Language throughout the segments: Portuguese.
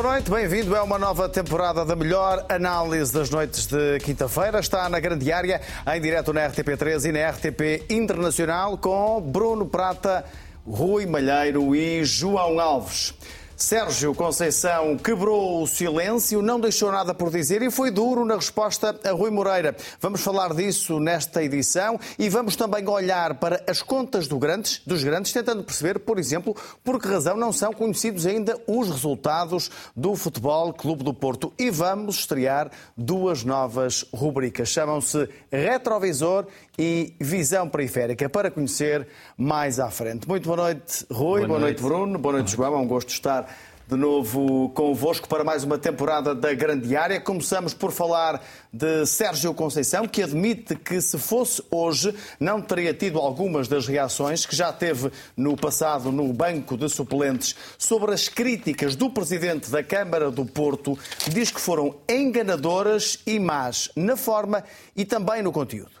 Boa noite, bem-vindo. É uma nova temporada da melhor análise das noites de quinta-feira. Está na grande área, em direto na RTP3 e na RTP Internacional, com Bruno Prata, Rui Malheiro e João Alves. Sérgio Conceição quebrou o silêncio, não deixou nada por dizer e foi duro na resposta a Rui Moreira. Vamos falar disso nesta edição e vamos também olhar para as contas do grandes, dos grandes, tentando perceber, por exemplo, por que razão não são conhecidos ainda os resultados do Futebol Clube do Porto. E vamos estrear duas novas rubricas. Chamam-se Retrovisor e Visão Periférica, para conhecer mais à frente. Muito boa noite, Rui. Boa, boa noite. noite, Bruno. Boa noite, João. É um gosto estar de novo convosco para mais uma temporada da Grande Área. Começamos por falar de Sérgio Conceição, que admite que se fosse hoje não teria tido algumas das reações que já teve no passado no banco de suplentes sobre as críticas do presidente da Câmara do Porto, que diz que foram enganadoras e más na forma e também no conteúdo.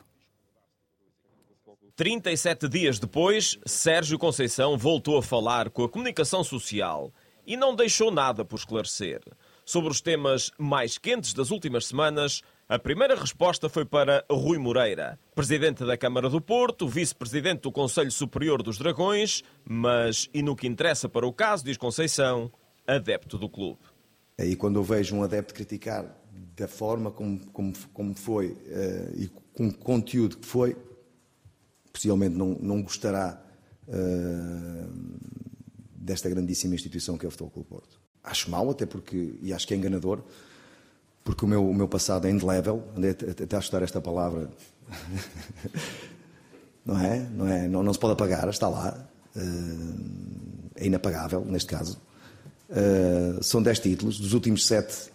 37 dias depois, Sérgio Conceição voltou a falar com a comunicação social e não deixou nada por esclarecer. Sobre os temas mais quentes das últimas semanas, a primeira resposta foi para Rui Moreira, presidente da Câmara do Porto, vice-presidente do Conselho Superior dos Dragões, mas, e no que interessa para o caso, diz Conceição, adepto do clube. E quando eu vejo um adepto criticar da forma como, como, como foi uh, e com o conteúdo que foi, possivelmente não, não gostará uh, desta grandíssima instituição que é o Futebol Clube Porto. Acho mal, até porque, e acho que é enganador, porque o meu, o meu passado é indelével, andei até a estudar esta palavra, não é? Não, é? Não, não se pode apagar, está lá, uh, é inapagável neste caso. Uh, são 10 títulos, dos últimos 7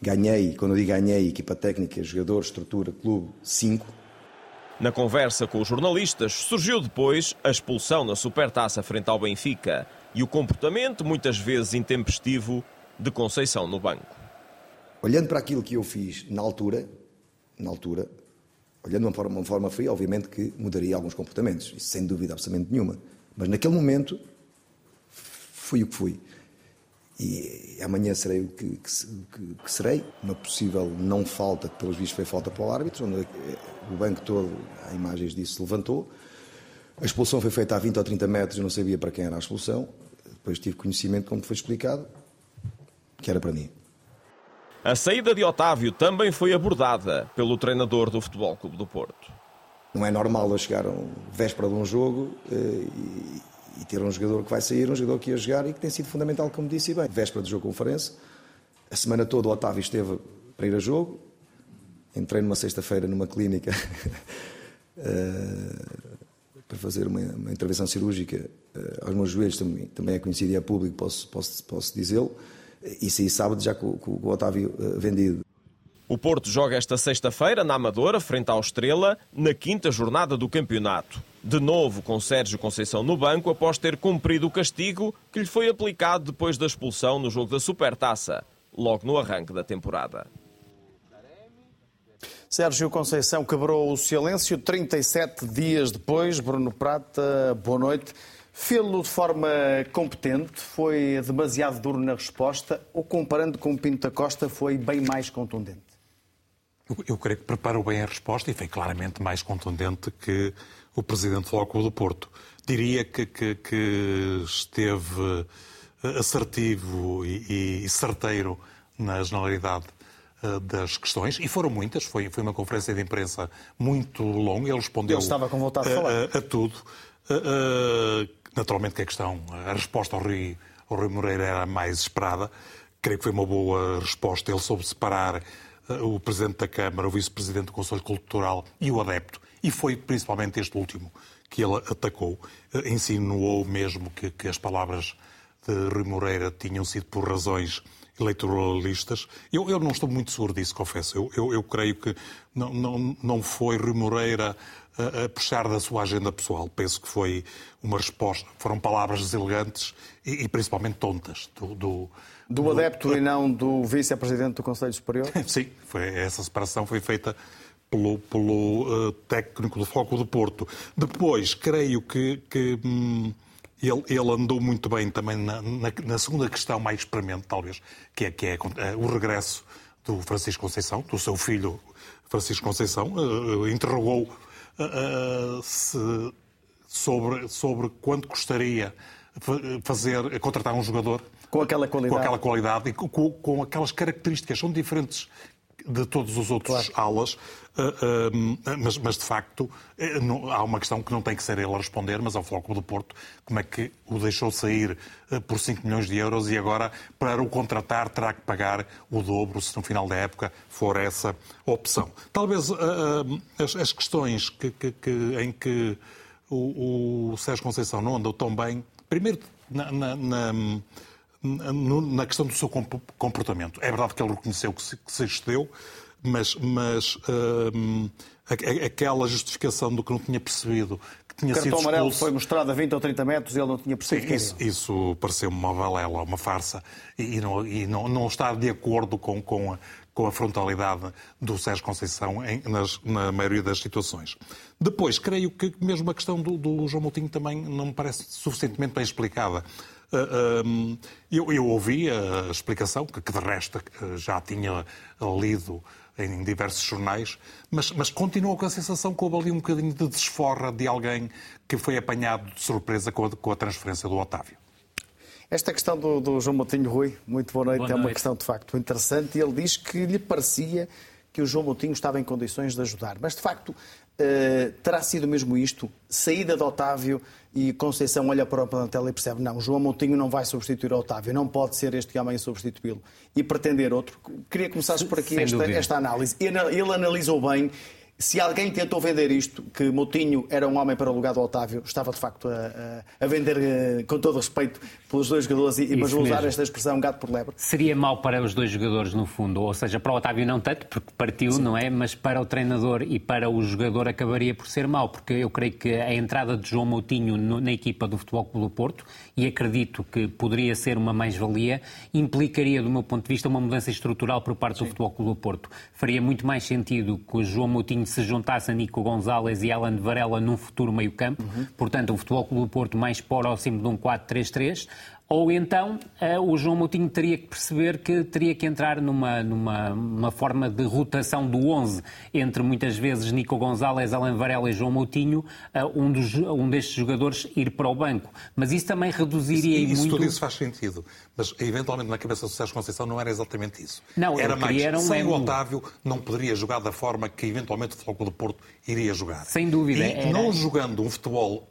ganhei, quando eu digo ganhei, equipa técnica, jogador, estrutura, clube, 5 na conversa com os jornalistas, surgiu depois a expulsão na supertaça frente ao Benfica e o comportamento, muitas vezes intempestivo, de Conceição no banco. Olhando para aquilo que eu fiz na altura, na altura, olhando de uma forma, uma forma fria, obviamente que mudaria alguns comportamentos, isso sem dúvida absolutamente nenhuma. Mas naquele momento, fui o que fui. E amanhã serei o que, que, que, serei. Uma possível não falta, que pelos vistos foi falta para o árbitro, onde o banco todo, há imagens disso, se levantou. A expulsão foi feita a 20 ou 30 metros, eu não sabia para quem era a expulsão. Depois tive conhecimento, como foi explicado, que era para mim. A saída de Otávio também foi abordada pelo treinador do Futebol Clube do Porto. Não é normal eu chegar véspera de um jogo eh, e, e ter um jogador que vai sair, um jogador que ia jogar e que tem sido fundamental, como disse bem. Véspera do jogo conferência, a semana toda o Otávio esteve para ir a jogo, entrei numa sexta-feira numa clínica uh, para fazer uma, uma intervenção cirúrgica uh, aos meus joelhos, também, também é conhecido e é público, posso, posso, posso dizê-lo, e saí sábado já com, com, com o Otávio uh, vendido. O Porto joga esta sexta-feira na Amadora, frente ao Estrela, na quinta jornada do campeonato. De novo com Sérgio Conceição no banco após ter cumprido o castigo que lhe foi aplicado depois da expulsão no jogo da Supertaça, logo no arranque da temporada. Sérgio Conceição quebrou o silêncio 37 dias depois. Bruno Prata, boa noite. Fê-lo de forma competente, foi demasiado duro na resposta ou, comparando com o Pinto da Costa, foi bem mais contundente? Eu, eu creio que preparou bem a resposta e foi claramente mais contundente que o Presidente do Clube do Porto. Diria que, que, que esteve assertivo e, e certeiro na generalidade eh, das questões, e foram muitas, foi, foi uma conferência de imprensa muito longa, ele respondeu ele estava com vontade de falar. A, a, tudo. Naturalmente que a questão, a resposta ao Rui, ao Rui Moreira era mais esperada, creio que foi uma boa resposta, ele soube separar o Presidente da Câmara, o Vice-Presidente do Conselho Cultural e o adepto, e foi principalmente este último que ele atacou, uh, insinuou mesmo que, que as palavras de Rui Moreira tinham sido por razões eleitoralistas. Eu, eu não estou muito seguro disso, confesso. Eu, eu, eu creio que não, não, não foi Rui Moreira a, a, puxar da sua agenda pessoal. Penso que foi uma resposta, foram palavras deselegantes e, e principalmente tontas do, do do adepto do... e não do vice-presidente do Conselho Superior? Sim, foi, essa separação foi feita pelo, pelo uh, técnico do Foco do Porto. Depois, creio que, que hum, ele, ele, andou muito bem também na, na, na, segunda questão mais premente, talvez, que é, que é uh, o regresso do Francisco Conceição, do seu filho Francisco Conceição, uh, interrogou se, sobre, sobre quanto custaria fazer, contratar um jogador com aquela qualidade, com aquela qualidade e com, com aquelas características. São diferentes de todos os outros claro. alas, eh, eh, mas, mas, de facto eh, há uma questão que não tem que ser ele a responder, mas ao Floco do Porto, como é que o deixou sair por 5 milhões de euros e agora para o contratar terá que pagar o dobro se no final da época for essa opção. Talvez as, as questões que, que, que, em que o, o Sérgio Conceição não andou tão bem, primeiro na, na, na na questão do seu comportamento. É verdade que ele reconheceu que se, que se excedeu, mas, mas hum, aquela justificação do que não tinha percebido que tinha o cartão sido amarelo foi mostrado a 20 ou 30 metros e ele não tinha percebido. Sim, isso, isso pareceu-me uma valela, uma farsa e, não, e não, não está de acordo com, com, a, com a frontalidade do Sérgio Conceição em, nas, na maioria das situações. Depois, creio que mesmo a questão do, do João Moutinho também não me parece suficientemente bem explicada. Ah, eu, eu ouvi a explicação, que, de resto já tinha lido em diversos jornais, mas, mas continuo com a sensação que houve ali um bocadinho de desforra de alguém que foi apanhado de surpresa com a, com a transferência do Otávio. Esta questão do, do João Moutinho Rui, muito boa noite, boa noite, é uma questão de facto interessante. Ele diz que lhe parecia que o João Moutinho estava em condições de ajudar. Mas, de facto, uh, terá sido mesmo isto? Saída de Otávio e Conceição olha para o plantel e percebe não, João Moutinho não vai substituir o Otávio, não pode ser este homem a substituí-lo. E pretender outro. Queria começar por aqui esta, esta, análise. Ele analisou bem se alguém tentou vender isto, que Moutinho era um homem para o lugar do Otávio, estava de facto a, a vender eh, com todo respeito pelos dois jogadores, e, mas vou usar esta expressão gato por lebre. Seria mau para os dois jogadores, no fundo, ou seja, para o Otávio não tanto, porque partiu, Sim. não é? Mas para o treinador e para o jogador acabaria por ser mau, porque eu creio que a entrada de João Moutinho na equipa do Futebol Clube do Porto, e acredito que poderia ser uma mais-valia, implicaria, do meu ponto de vista, uma mudança estrutural por parte Sim. do Futebol Clube do Porto. Faria muito mais sentido que o João Moutinho se juntasse a Nico Gonzalez e Alan Varela num futuro meio-campo. Uhum. Portanto, o Futebol Clube do Porto mais próximo de um 4-3-3. Ou então uh, o João Moutinho teria que perceber que teria que entrar numa, numa uma forma de rotação do 11 entre muitas vezes Nico Gonzalez, Alan Varela e João Moutinho, uh, um, dos, um destes jogadores ir para o banco. Mas isso também reduziria isso, isso muito... tudo isso faz sentido. Mas eventualmente na cabeça do Sérgio Conceição não era exatamente isso. Não, era mais, um sem o Otávio não poderia jogar da forma que eventualmente o Futebol do Porto iria jogar. Sem dúvida. E era... não jogando um futebol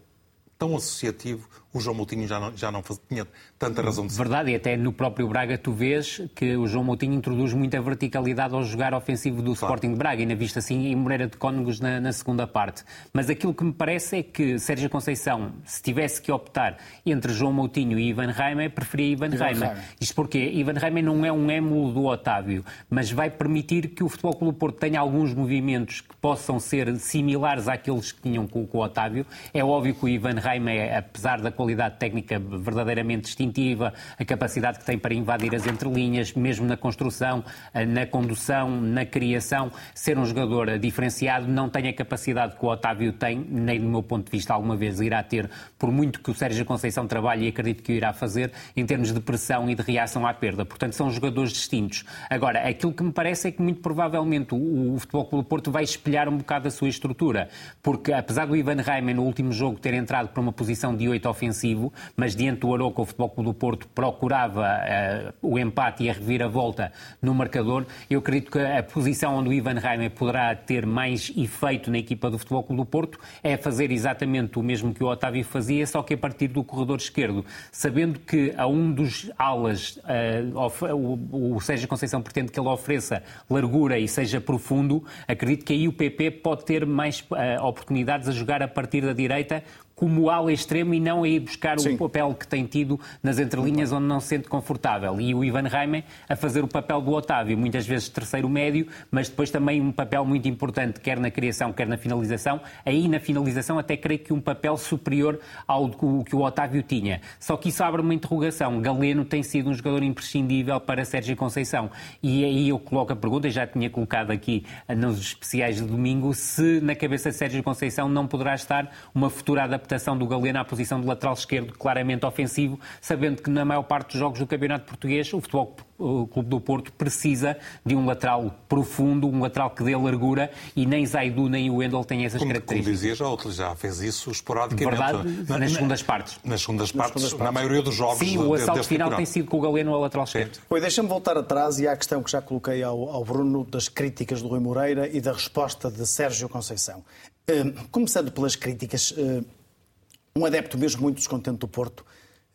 tão associativo, o João Moutinho já não, já não tinha tanta razão de ser. Verdade, e até no próprio Braga tu vês que o João Moutinho introduz muita verticalidade ao jogar ofensivo do claro. Sporting de Braga, e na vista assim em Moreira de Cónegos na, na, segunda parte. Mas aquilo que me parece é que Sérgio Conceição, se tivesse que optar entre João Moutinho e Ivan Reimer, preferia Ivan, Ivan Reimer. Reimer. Isto porque Ivan Reimer não é um émulo do Otávio, mas vai permitir que o Futebol Clube Porto tenha alguns movimentos que possam ser similares àqueles que tinham com, com o Otávio. É óbvio que o Ivan Reimer, apesar da qualidade técnica verdadeiramente distintiva, a capacidade que tem para invadir as entrelinhas, mesmo na construção, eh, na condução, na criação, ser um jogador diferenciado, não tem a capacidade que o Otávio tem, nem do meu ponto de vista alguma vez irá ter, por muito que o Sérgio Conceição trabalhe e acredito que o irá fazer, em termos de pressão e de reação à perda. Portanto, são jogadores distintos. Agora, aquilo que me parece é que muito provavelmente o, o Futebol Clube Porto vai espelhar um bocado a sua estrutura, porque apesar do Ivan Reimann no último jogo ter entrado para uma posição de 8 mas diante do Aroca, o Futebol Clube do Porto procurava uh, o empate e a reviravolta no marcador. Eu acredito que a posição onde o Ivan Reimer poderá ter mais efeito na equipa do Futebol Clube do Porto é fazer exatamente o mesmo que o Otávio fazia, só que a partir do corredor esquerdo, sabendo que a um dos alas uh, o, o Sérgio Conceição pretende que ele ofereça largura e seja profundo, acredito que aí o PP pode ter mais uh, oportunidades a jogar a partir da direita como ala extremo e não a ir buscar Sim. o papel que tem tido nas entrelinhas onde não se sente confortável. E o Ivan Reimer a fazer o papel do Otávio, muitas vezes terceiro médio, mas depois também um papel muito importante, quer na criação, quer na finalização. Aí na finalização até creio que um papel superior ao que o Otávio tinha. Só que isso abre uma interrogação. Galeno tem sido um jogador imprescindível para Sérgio Conceição. E aí eu coloco a pergunta, já tinha colocado aqui nos especiais de domingo, se na cabeça de Sérgio Conceição não poderá estar uma futura adaptação adaptação do Galeno à posição de lateral esquerdo, claramente ofensivo, sabendo que na maior parte dos jogos do Campeonato Português o futebol o Clube do Porto precisa de um lateral profundo, um lateral que dê largura e nem Zaidu nem o Wendel têm essas como, características. Como dizia, já, já fez isso esporadicamente. Verdade, na, nas segundas partes. Nas segundas partes, nas, na maioria dos jogos. Sim, o assalto final tem sido com o Galeno ao lateral esquerdo. Pois deixa-me voltar atrás e à questão que já coloquei ao, ao Bruno das críticas do Rui Moreira e da resposta de Sérgio Conceição. Uh, começando pelas críticas, uh, um adepto mesmo muito descontente do Porto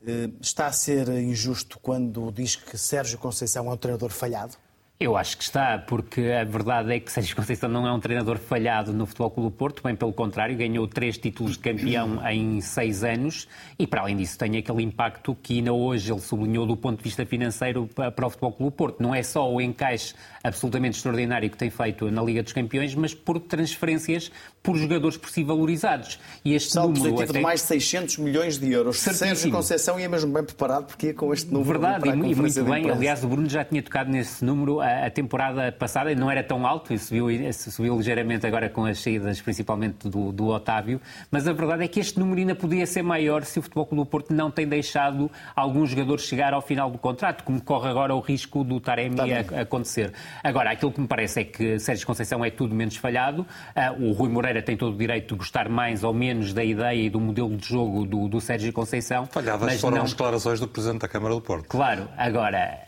uh, está a ser injusto quando diz que Sérgio Conceição é um treinador falhado? Eu acho que está, porque a verdade é que Sérgio Conceição não é um treinador falhado no Futebol Clube do Porto, bem pelo contrário, ganhou três títulos de campeão em seis anos e, para além disso, tem aquele impacto que ainda hoje ele sublinhou do ponto de vista financeiro para o Futebol Clube do Porto. Não é só o encaixe absolutamente extraordinário que tem feito na Liga dos Campeões, mas por transferências por jogadores por si valorizados. E este Salto número positivo até... de mais de 600 milhões de euros. Certíssimo. Sérgio Conceição ia mesmo bem preparado porque ia com este número. Verdade, e, e muito bem. Aliás, o Bruno já tinha tocado nesse número a, temporada passada, não era tão alto, subiu, subiu ligeiramente agora com as saídas, principalmente do, do Otávio, mas a verdade é que este número ainda podia ser maior se o Futebol Clube do Porto não tem deixado alguns jogadores chegar ao final do contrato, como corre agora o risco do Taremi tá a, acontecer. Agora, aquilo que me parece é que Sérgio Conceição é tudo menos falhado, uh, o Rui Moreira tem todo o direito de gostar mais ou menos da ideia e do modelo de jogo do, do Sérgio Conceição. Falhadas foram não... as declarações do Presidente da Câmara do Porto. Claro, agora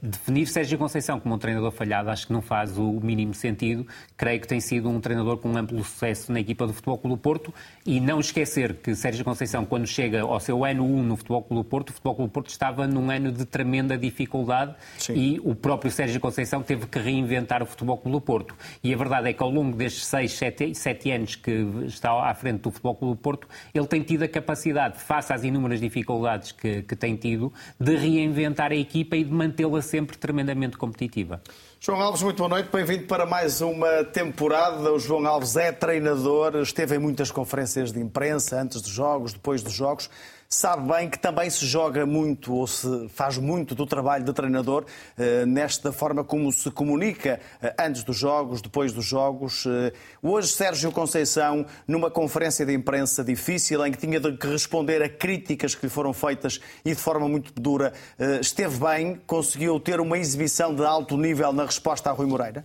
definir Sérgio Conceição como um treinador falhado acho que não faz o mínimo sentido. Creio que tem sido um treinador com um amplo sucesso na equipa do Futebol Clube do Porto e não esquecer que Sérgio Conceição, quando chega ao seu ano 1 no Futebol Clube do Porto, o Futebol Clube do Porto estava num ano de tremenda dificuldade Sim. e o próprio Sérgio Conceição teve que reinventar o Futebol Clube do Porto. E a verdade é que ao longo destes 6, 7, 7 anos que está à frente do Futebol Clube do Porto, ele tem tido a capacidade, face às inúmeras dificuldades que, que tem tido, de reinventar a equipa e de manter mantê-la sempre tremendamente competitiva. João Alves, muito boa noite, bem-vindo para mais uma temporada. O João Alves é treinador, esteve em muitas conferências de imprensa, antes dos jogos, depois dos jogos sabe bem que também se joga muito ou se faz muito do trabalho de treinador eh, nesta forma como se comunica eh, antes dos jogos, depois dos jogos. Eh, hoje, Sérgio Conceição, numa conferência de imprensa difícil, em que tinha de responder a críticas que lhe foram feitas e de forma muito dura, esteve bem, conseguiu ter uma exibição de alto nível na resposta a Rui Moreira?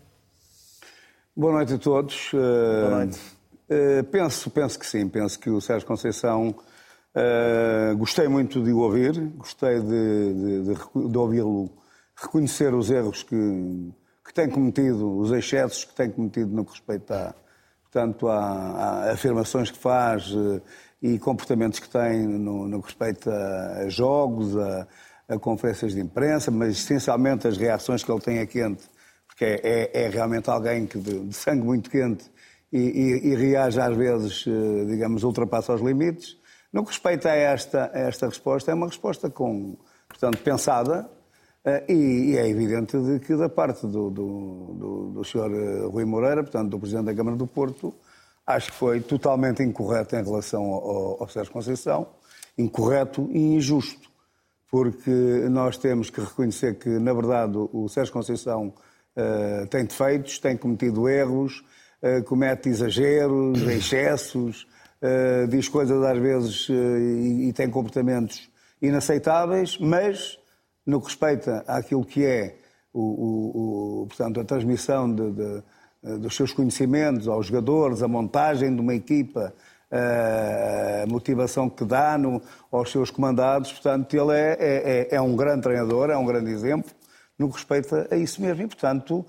Boa noite a todos. Boa noite. penso, penso que sim, penso que o Sérgio Conceição Uh, gostei muito de o ouvir, gostei de, de, de, de ouvi-lo reconhecer os erros que, que tem cometido, os excessos que tem cometido no que respeita a, portanto, a, a afirmações que faz uh, e comportamentos que tem no, no que respeita a, jogos, a, a, conferências de imprensa, mas essencialmente as reações que ele tem a quente, porque é, é, é realmente alguém que de, de sangue muito quente e, e, e reage às vezes, uh, digamos, ultrapassa os limites. No que respeita a esta, a esta resposta, é uma resposta com, portanto, pensada eh, e, e, é evidente de que da parte do, do, do, do Sr. Eh, Rui Moreira, portanto, do Presidente da Câmara do Porto, acho que foi totalmente incorreto em relação ao, ao Sérgio Conceição, incorreto e injusto, porque nós temos que reconhecer que, na verdade, o Sérgio Conceição uh, tem defeitos, tem cometido erros, uh, comete exageros, excessos, uh, diz coisas às vezes uh, e, e, tem comportamentos inaceitáveis, mas no que respeita àquilo que é o, o, o portanto, a transmissão de, de, eh, dos seus conhecimentos aos jogadores, a montagem de uma equipa, a motivação que dá no, aos seus comandados, portanto, ele é, é, é, é um grande treinador, é um grande exemplo no que respeita a isso mesmo. E, portanto,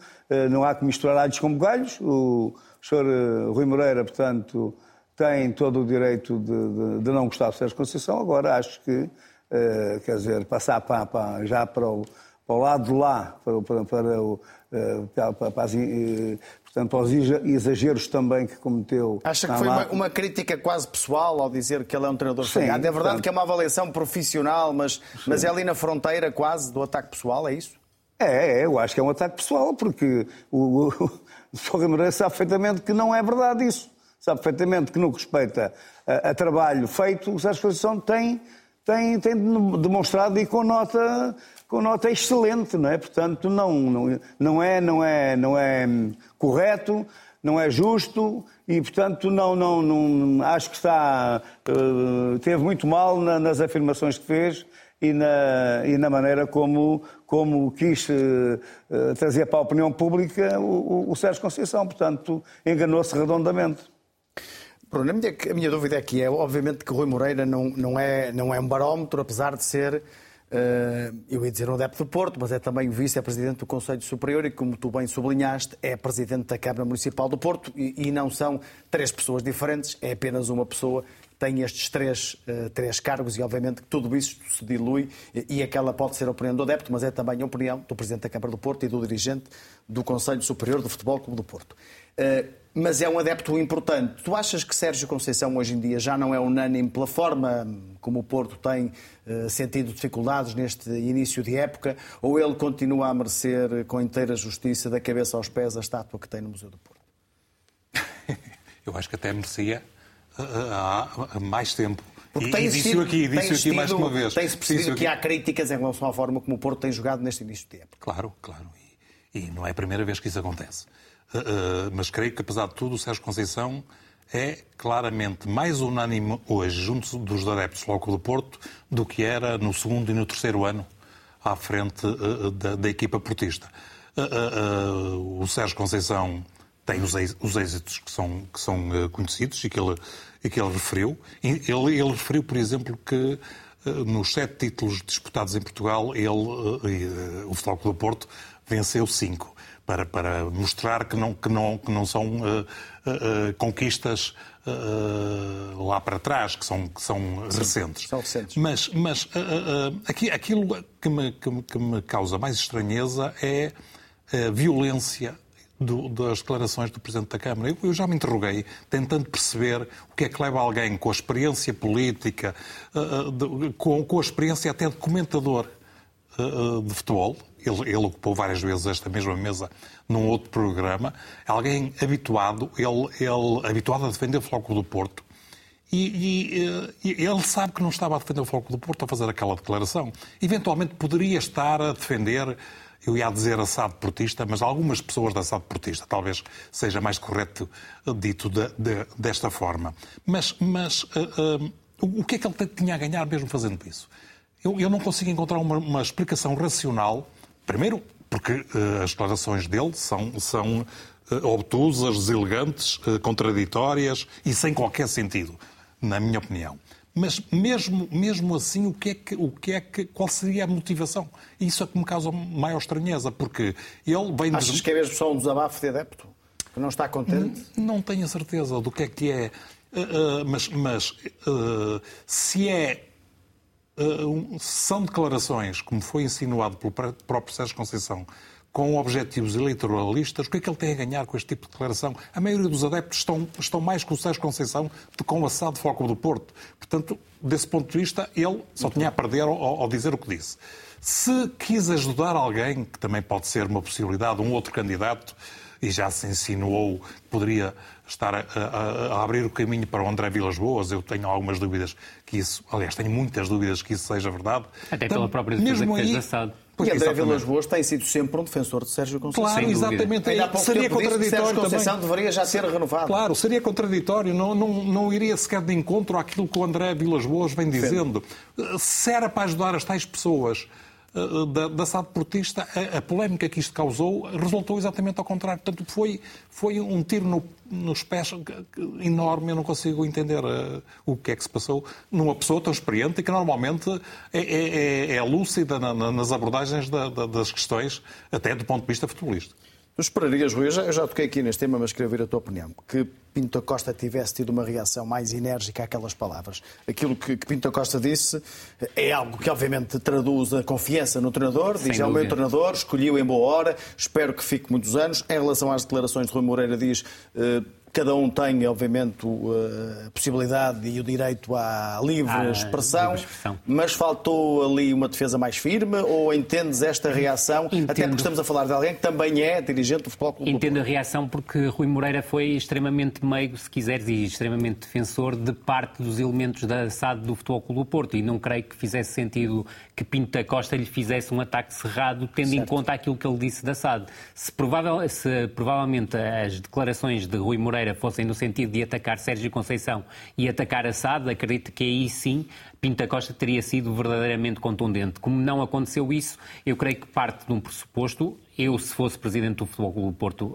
não há que misturar alhos com bugalhos. O senhor Rui Moreira, portanto, tem todo o direito de, de, de não gostar do Sérgio Conceição, agora acho que, uh, quer dizer, passar para, para, já para o, para o lado de lá, para, para, para, o, uh, para, para as, uh, portanto, exageros também que cometeu. Acha que foi uma, uma, crítica quase pessoal ao dizer que ele é um treinador Sim, falhado? É verdade portanto... que é uma avaliação profissional, mas, mas é ali na fronteira quase do ataque pessoal, é isso? É, é eu acho que é um ataque pessoal, porque o, o, o Guimarães sabe perfeitamente que não é verdade isso sabe perfeitamente que no que respeita a, a trabalho feito, o Sérgio Conceição tem, tem, tem demonstrado e com nota, com nota excelente, não é? Portanto, não, não, não, é, não, é, não é correto não é justo e, portanto, não, não, não acho que está, uh, teve muito mal na, nas afirmações que fez e na, e na maneira como, como quis uh, trazer para a opinião pública o, o, o Sérgio Conceição. Portanto, enganou-se redondamente. A minha, a minha dúvida é que é, obviamente, que Rui Moreira não, não, é, não é um barómetro, apesar de ser Uh, eu ia dizer um adepto do Porto, mas é também o vice-presidente do Conselho Superior e, como tu bem sublinhaste, é presidente da Câmara Municipal do Porto e, não são três pessoas diferentes, é apenas uma pessoa tem estes três, uh, três cargos e, obviamente, que tudo isso se dilui e, aquela pode ser a opinião do adepto, mas é também a opinião do presidente da Câmara do Porto e do dirigente do Conselho Superior do Futebol Clube do Porto. Uh, mas é um adepto importante. Tu achas que Sérgio Conceição hoje em dia já não é unânime pela forma como o Porto tem uh, sentido dificuldades neste início de época, ou ele continua a merecer com inteira justiça da cabeça aos pés a estátua que tem no Museu do Porto? Eu acho que até merecia há mais tempo. Porque e, tem e disse aqui, disse aqui mais uma vez. Tem-se percebido que há críticas em relação à forma como o Porto tem jogado neste início de época. Claro, claro. E, e não é a primeira vez que isso acontece. Uh, mas creio que, apesar de tudo, o Sérgio Conceição é claramente mais unânime hoje junto dos adeptos logo do Porto do que era no segundo e no terceiro ano à frente uh, da, da, equipa portista. Uh, o Sérgio Conceição tem os, os êxitos que são, que são conhecidos e que ele, que ele referiu. Ele, ele referiu, por exemplo, que nos sete títulos disputados em Portugal, ele, o Futebol do Porto venceu cinco para, para mostrar que não, que não, que não são uh, uh, conquistas uh, lá para trás, que são, que são Sim, recentes. São recentes. Mas, mas aqui, aquilo que me, que, me, que me causa mais estranheza é a violência do, das declarações do Presidente da Câmara. Eu, eu, já me interroguei, tentando perceber o que é que leva alguém com a experiência política, uh, de, com, com, a experiência até de comentador uh, de futebol, ele, ele, ocupou várias vezes esta mesma mesa num outro programa, alguém habituado, ele, ele habituado a defender o Floco do Porto, e, e, e, ele sabe que não estava a defender o Floco do Porto a fazer aquela declaração. Eventualmente poderia estar a defender, eu ia dizer assado portista, mas algumas pessoas da assado portista, talvez seja mais correto dito de, de, desta forma. Mas, mas uh, uh, o que é que ele tinha a ganhar mesmo fazendo isso? Eu, eu não consigo encontrar uma, uma explicação racional Primeiro, porque uh, as declarações dele são, são obtusas, deselegantes, contraditórias e sem qualquer sentido, na minha opinião. Mas mesmo, mesmo assim, o que é que, o que é que, qual seria a motivação? Isso é que me causa maior estranheza, porque ele vem... Achas de... que é mesmo só um desabafo de adepto? Que não está contente? Não, não tenho a certeza do que é que é. mas mas se é uh, são declarações, como foi insinuado pelo próprio Sérgio Conceição, com objetivos eleitoralistas, o que é que ele tem a ganhar com este tipo de declaração? A maioria dos adeptos estão, estão mais com o Sérgio Conceição do que com o assado Foco do Porto. Portanto, desse ponto de vista, ele só tinha a perder ao, ao dizer o que disse. Se quis ajudar alguém, que também pode ser uma possibilidade, um outro candidato, e já se insinuou que poderia estar a, a, a, abrir o caminho para o André Vilas Boas. Eu tenho algumas dúvidas que isso, aliás, tenho muitas dúvidas que isso seja verdade. Até então, pela própria defesa que fez aí, Pois, e André Vilas Boas tem sido sempre um defensor de Sérgio Conceição. Claro, exatamente. Ainda há pouco seria contraditório que Sérgio Conceição também. deveria já ser renovado. Claro, seria contraditório. Não, não, não iria sequer de encontro àquilo que o André Vilas Boas vem dizendo. Sim. Se era para ajudar as tais pessoas da, da SAD portista, a, a, polémica que isto causou resultou exatamente ao contrário. Portanto, foi, foi um tiro no, nos pés enorme. Eu não consigo entender uh, o que é que se passou numa pessoa tão experiente e que normalmente é, é, é, é lúcida na, na, nas abordagens da, da, das questões, até do ponto de vista futebolístico. Esperarias, Rui, eu já, eu já toquei aqui neste tema, mas queria ouvir a tua opinião, que Pinto Costa tivesse tido uma reação mais enérgica àquelas palavras. Aquilo que, que Pinto Costa disse é algo que, obviamente, traduz a confiança no treinador. Sem diz, é o meu treinador, escolhi-o em boa hora, espero que fique muitos anos. Em relação às declarações de Rui Moreira, diz. Uh, cada um tem, obviamente, a possibilidade e o direito à livre expressão, livre expressão, mas faltou ali uma defesa mais firme ou entendes esta reação? Entendo. Até porque estamos a falar de alguém que também é dirigente do Futebol Clube. Entendo a reação porque Rui Moreira foi extremamente meigo, se quiseres, e extremamente defensor de parte dos elementos da SAD do Futebol Clube do Porto e não creio que fizesse sentido que Pinto da Costa lhe fizesse um ataque cerrado tendo certo. em conta aquilo que ele disse da SAD. Se, provável, se provavelmente as declarações de Rui Moreira Moreira fossem no sentido de atacar Sérgio Conceição e atacar Assad, acredito que aí sim Pinta Costa teria sido verdadeiramente contundente. Como não aconteceu isso, eu creio que parte de um pressuposto eu, se fosse presidente do Futebol Clube do Porto,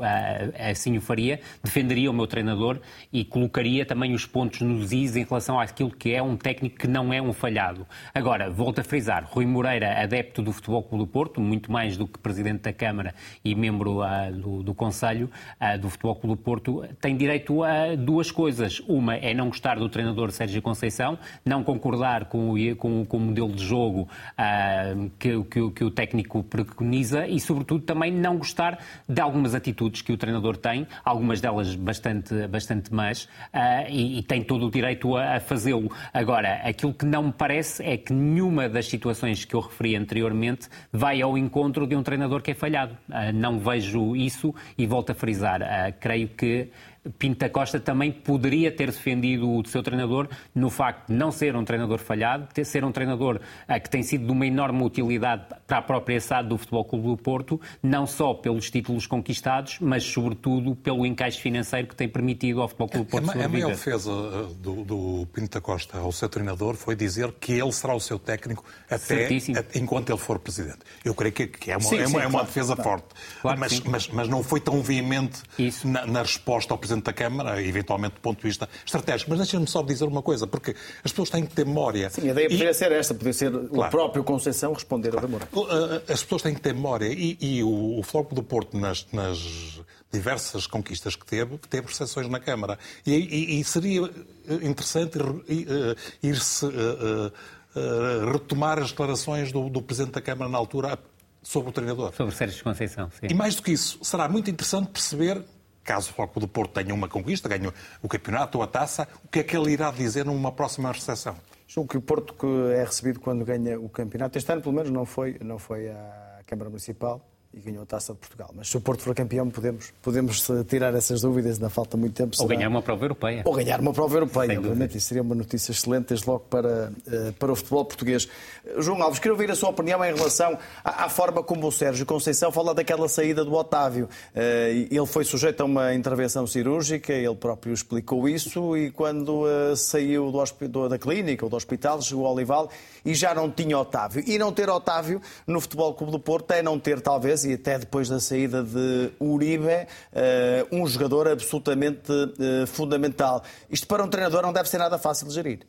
assim o faria, defenderia o meu treinador e colocaria também os pontos nos is em relação àquilo que é um técnico que não é um falhado. Agora, volto a frisar, Rui Moreira, adepto do Futebol Clube do Porto, muito mais do que presidente da Câmara e membro uh, do, do, Conselho uh, do Futebol Clube do Porto, tem direito a duas coisas. Uma é não gostar do treinador Sérgio Conceição, não concordar com o, com, com o modelo de jogo uh, que, que, que o técnico preconiza e, sobretudo, também não gostar de algumas atitudes que o treinador tem, algumas delas bastante, bastante más, uh, e, e, tem todo o direito a, a fazê-lo. Agora, aquilo que não me parece é que nenhuma das situações que eu referi anteriormente vai ao encontro de um treinador que é falhado. Uh, não vejo isso e volto a frisar. Creio que Pinta Costa também poderia ter defendido o seu treinador no facto de não ser um treinador falhado, de ser um treinador uh, que tem sido de uma enorme utilidade para a própria SAD do Futebol Clube do Porto, não só pelos títulos conquistados, mas sobretudo pelo encaixe financeiro que tem permitido ao Futebol Clube do Porto. A, a maior defesa eh, do, do Pinta Costa ao seu treinador foi dizer que ele será o seu técnico até, enquanto ele for presidente. Eu creio que, que é uma, sim, é uma, sim, é uma claro, defesa claro. forte, claro mas, mas, mas, não foi tão veemente na, na resposta ao presidente Presidente da Câmara, eventualmente do ponto de vista estratégico. Mas deixem-me só dizer uma coisa, porque as pessoas têm que ter memória. Sim, a ideia poderia ser esta, poderia ser claro. o próprio Conceição responder claro. ao demora. As pessoas têm que ter memória e, e o, o Floco do Porto, nas, nas diversas conquistas que teve, teve recepções na Câmara. E, e, e seria interessante ir-se. Uh, uh, retomar as declarações do, do Presidente da Câmara na altura sobre o treinador. Sobre Sérgio Conceição, sim. E mais do que isso, será muito interessante perceber caso o Foco do Porto tenha uma conquista, ganhe o campeonato ou a taça, o que é que ele irá dizer numa próxima recepção? Julgo que o Porto que é recebido quando ganha o campeonato, este ano pelo menos não foi, não foi à Câmara Municipal, e ganhou a Taça de Portugal. Mas se o Porto for campeão, podemos, podemos eh, tirar essas dúvidas, ainda falta muito tempo. Ou ganhar uma prova europeia. Ou ganhar uma prova europeia, obviamente. Isso seria uma notícia excelente, desde logo, para, eh, para o futebol português. João Alves, queria ouvir a sua opinião em relação à, à forma como o Sérgio Conceição fala daquela saída do Otávio. Eh, ele foi sujeito a uma intervenção cirúrgica, ele próprio explicou isso, e quando saiu do, da clínica ou do hospital, chegou ao Olival e já não tinha Otávio. E não ter Otávio no Futebol Clube do Porto é não ter, talvez, e até depois da saída de Uribe, eh, um jogador absolutamente eh, fundamental. Isto para um treinador não deve ser nada fácil de gerir.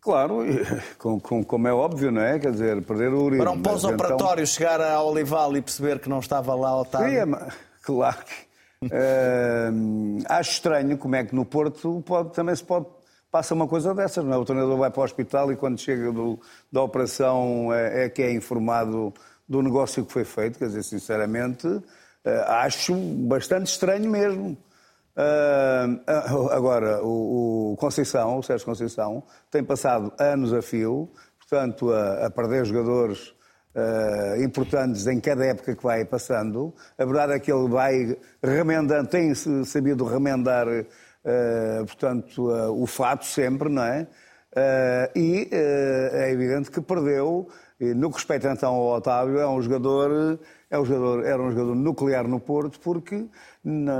Claro, com, com, como é óbvio, não é? Quer dizer, perder o Uribe. Para um pós-operatório, então... chegar a Olival e perceber que não estava lá Otávio. Sim, é, claro que. Uh, acho estranho como é que no Porto pode, também se pode passa uma coisa dessas, não é? O treinador vai para o hospital e quando chega do, da operação é, é, que é informado do negócio que foi feito, quer dizer, sinceramente, uh, acho bastante estranho mesmo. Uh, agora, o, Conceição, o Sérgio Conceição, tem passado anos a fio, portanto, a, perder jogadores uh, importantes em cada época que vai passando. A verdade é que ele vai remendando, tem sabido remendar, portanto, o fato sempre, não é? e é evidente que perdeu no que respeita então ao Otávio, é um jogador, é um jogador, era um jogador nuclear no Porto, porque na,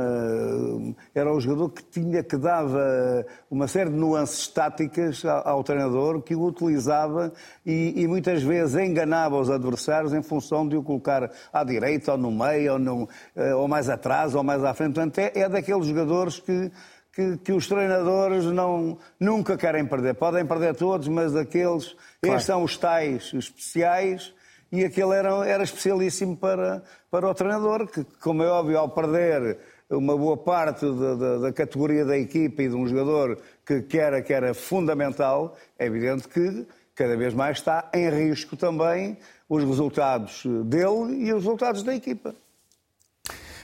era um jogador que tinha que dava uma série de nuances táticas ao, ao treinador, que o utilizava e, e, muitas vezes enganava os adversários em função de o colocar à direita, ou no meio, ou, no, eh, ou mais atrás, ou mais à frente. Portanto, é, é daqueles jogadores que que, que, os treinadores não, nunca querem perder. Podem perder todos, mas aqueles, claro. estes são os tais especiais e aquele era, era especialíssimo para, para o treinador, que, como é óbvio, ao perder uma boa parte da, da, da categoria da equipa e de um jogador que, que, era, que era fundamental, é evidente que cada vez mais está em risco também os resultados dele e os resultados da equipa.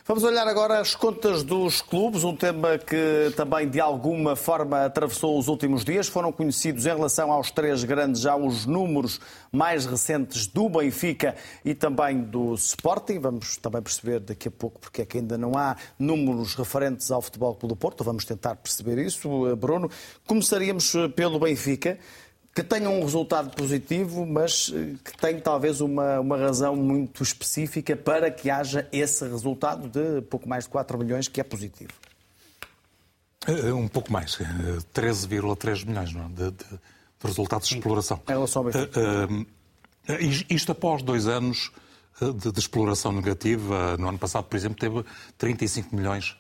Vamos olhar agora as contas dos clubes, um tema que também de alguma forma atravessou os últimos dias. Foram conhecidos em relação aos três grandes já os números mais recentes do Benfica e também do Sporting. Vamos também perceber daqui a pouco porque é que ainda não há números referentes ao Futebol Clube do Porto. Vamos tentar perceber isso, Bruno. Começaríamos pelo Benfica que tenha um resultado positivo, mas eh, que tenha talvez uma, uma razão muito específica para que haja esse resultado de pouco mais de 4 milhões, que é positivo. Eh, um pouco mais, 13,3 eh, milhões não? É? De, de, de, resultados de exploração. Em relação ao uh, Isto após dois anos de, de, exploração negativa. No ano passado, por exemplo, teve 35 milhões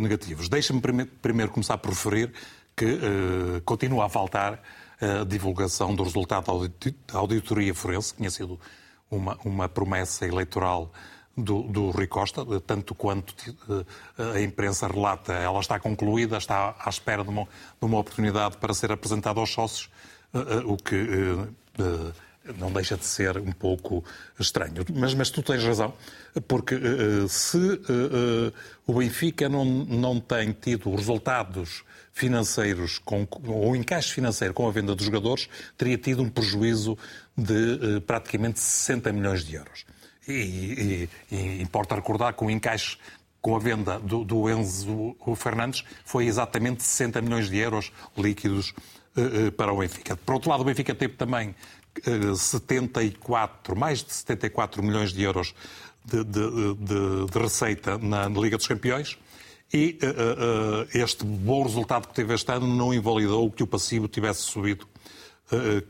negativos. Deixa-me primeiro, primeiro, começar por referir que continua a faltar a divulgação do resultado da auditoria forense, que tinha sido uma, uma promessa eleitoral do, do Rui Costa, tanto quanto eh, a imprensa relata, ela está concluída, está à espera de uma, de uma oportunidade para ser apresentada aos sócios, eh, eh, o que não deixa de ser um pouco estranho. Mas, mas tu tens razão, porque se o Benfica não, não tem tido resultados financeiros, com, ou encaixe financeiro com a venda dos jogadores, teria tido um prejuízo de praticamente 60 milhões de euros. E, e, e importa recordar que o encaixe com a venda do, do Enzo Fernandes foi exatamente 60 milhões de euros líquidos uh, para o Benfica. Por outro lado, o Benfica teve também uh, 74, mais de 74 milhões de euros de, de, de, de receita na, na, Liga dos Campeões e uh, este bom resultado que teve este ano não invalidou que o passivo tivesse subido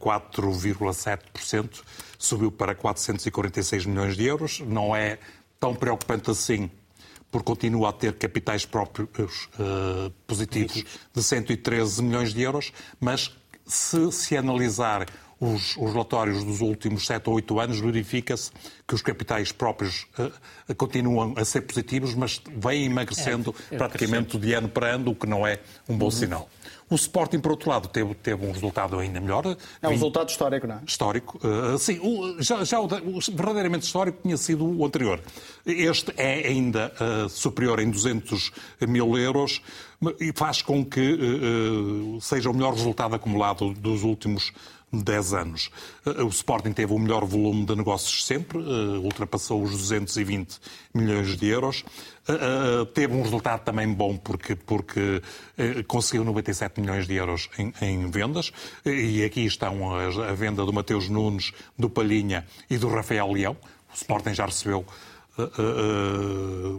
4,7%, subiu para 446 milhões de euros. Não é tão preocupante assim, porque continua a ter capitais próprios uh, positivos de 113 milhões de euros, mas se se analisar os, os, relatórios dos últimos 7 ou 8 anos, verifica-se que os capitais próprios uh, continuam a ser positivos, mas vêm emagrecendo é, é praticamente de ano para ano, o que não é um bom uhum. sinal. O Sporting, por outro lado, teve, teve um resultado ainda melhor. É um resultado histórico, não é? Histórico. Uh, sim, o, já, já o, o, verdadeiramente histórico tinha sido o anterior. Este é ainda uh, superior em 200 mil euros e faz com que uh, seja o melhor resultado acumulado dos últimos 10 anos. Eh, o Sporting teve o melhor volume de negócios sempre, eh, ultrapassou os 220 milhões de euros. Eh, teve um resultado também bom porque, porque conseguiu 97 milhões de euros em, em vendas. E aqui estão a, a, venda do Mateus Nunes, do Palhinha e do Rafael Leão. O Sporting já recebeu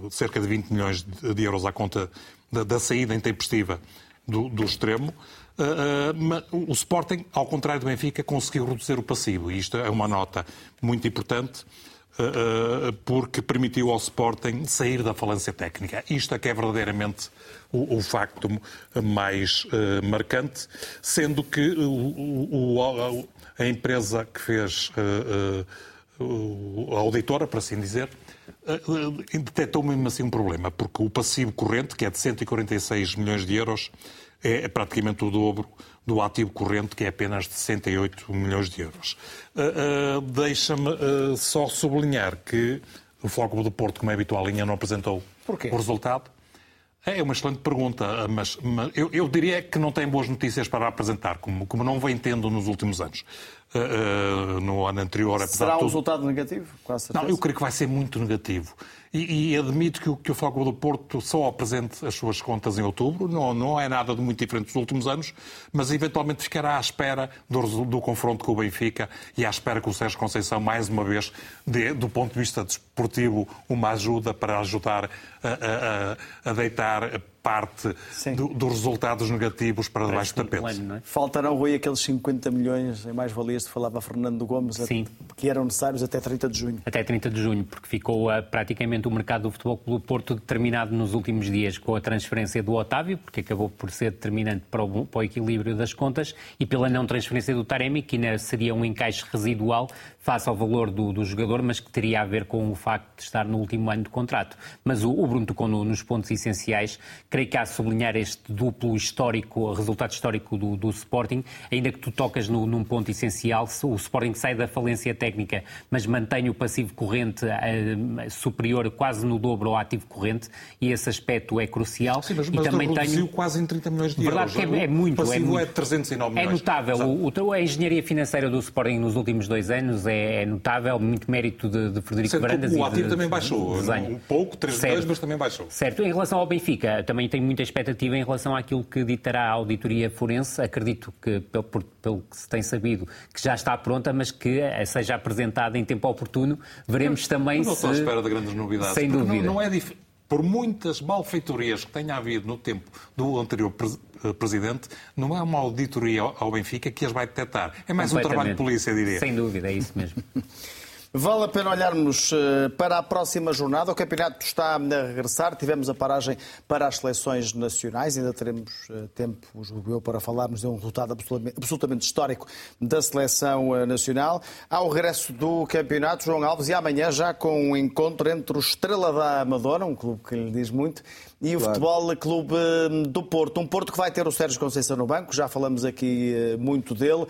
cerca de 20 milhões de euros à conta da, da saída intempestiva do, do extremo. Uh, uh, o Sporting, ao contrário do Benfica, conseguiu reduzir o passivo. E isto é uma nota muito importante, uh, porque permitiu ao Sporting sair da falência técnica. Isto é que é verdadeiramente o, o facto mais marcante, sendo que o, o, a empresa que fez a auditora, para assim dizer, detectou mesmo assim um problema, porque o passivo corrente, que é de 146 milhões de euros, é praticamente o dobro do ativo corrente, que é apenas de 68 milhões de euros. Uh, uh, Deixa-me uh, só sublinhar que o Foco do Porto, como é habitual, ainda não apresentou Porquê? o resultado. É uma excelente pergunta, mas, mas eu, eu, diria que não tem boas notícias para apresentar, como, como não vem tendo nos últimos anos. Uh, no ano anterior. Será um tudo... resultado negativo? Não, eu creio que vai ser muito negativo. E, e admito que o, que o Foco do Porto só apresente as suas contas em outubro, não, não é nada de muito diferente dos últimos anos, mas eventualmente ficará à espera do, do confronto com o Benfica e à espera que o Sérgio Conceição, mais uma vez, dê, do ponto de vista desportivo, uma ajuda para ajudar a, a, a deitar parte do, dos resultados negativos para debaixo do tapete. Um é? Faltarão, Rui, aqueles 50 milhões em mais-valias que falava Fernando Gomes, Sim. que eram necessários até 30 de junho. Até 30 de junho, porque ficou uh, praticamente o mercado do Futebol Clube Porto determinado nos últimos dias com a transferência do Otávio, porque acabou por ser determinante para o, para o equilíbrio das contas, e pela não transferência do Taremi, que ainda seria um encaixe residual face ao valor do, do jogador, mas que teria a ver com o facto de estar no último ano de contrato. Mas o, o Bruno tocou no, nos pontos essenciais. creio que há a sublinhar este duplo histórico, resultado histórico do, do Sporting, ainda que tu tocas no, num ponto essencial, o Sporting sai da falência técnica, mas mantém o passivo corrente uh, superior quase no dobro ao ativo corrente, e esse aspecto é crucial. Sim, mas, mas e também tenho... quase em 30 milhões de Verdade euros. Que é, é muito. O passivo é, muito, é 309 milhões. É notável. O, o, a engenharia financeira do Sporting nos últimos dois anos é, é notável, muito mérito de, de Frederico Sendo Varandas. O ativo também baixou, desenho. um pouco, 3,2, mas também baixou. Certo. Em relação ao Benfica, também tenho muita expectativa em relação àquilo que ditará a auditoria forense. Acredito que, pelo, pelo que se tem sabido, que já está pronta, mas que seja apresentada em tempo oportuno. Veremos também não se... estou à espera de grandes novidades. Sem dúvida. Não, não é difícil por muitas malfeitorias que tenha havido no tempo do anterior eh, presidente, não é uma auditoria ao Benfica que as vai detectar. É mais um trabalho de polícia, diria. Sem dúvida, é isso mesmo. Vale a pena olharmos eh, para a próxima jornada. O campeonato está a regressar. Tivemos a paragem para as seleções nacionais. Ainda teremos eh, tempo, julgo eu, para falarmos de um resultado absolutamente histórico da seleção eh, nacional. Ao regresso do campeonato, João Alves, e amanhã já com um encontro entre o Estrela da Amadora, um clube que lhe diz muito, e o claro. Futebol Clube hum, do Porto. Um Porto que vai ter o Sérgio Conceição no banco, já falamos aqui eh, muito dele.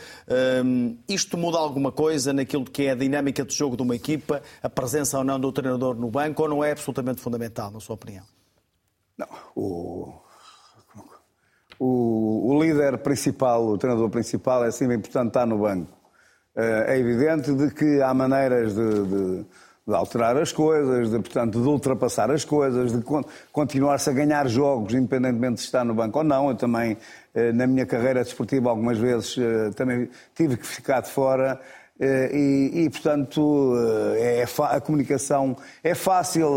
Um, isto muda alguma coisa naquilo que é a dinâmica de jogo de uma equipa, a presença ou não do treinador no banco, ou não é absolutamente fundamental, na sua opinião? Não. O, o, o líder principal, o treinador principal, é sempre importante estar no banco. Eh, é evidente de que há maneiras de, de de alterar as coisas, de, portanto, de ultrapassar as coisas, de continuar-se a ganhar jogos, independentemente de estar no banco ou não. Eu também, eh, na minha carreira desportiva, algumas vezes eh, também tive que ficar de fora eh, e, e, portanto, é, a comunicação é fácil.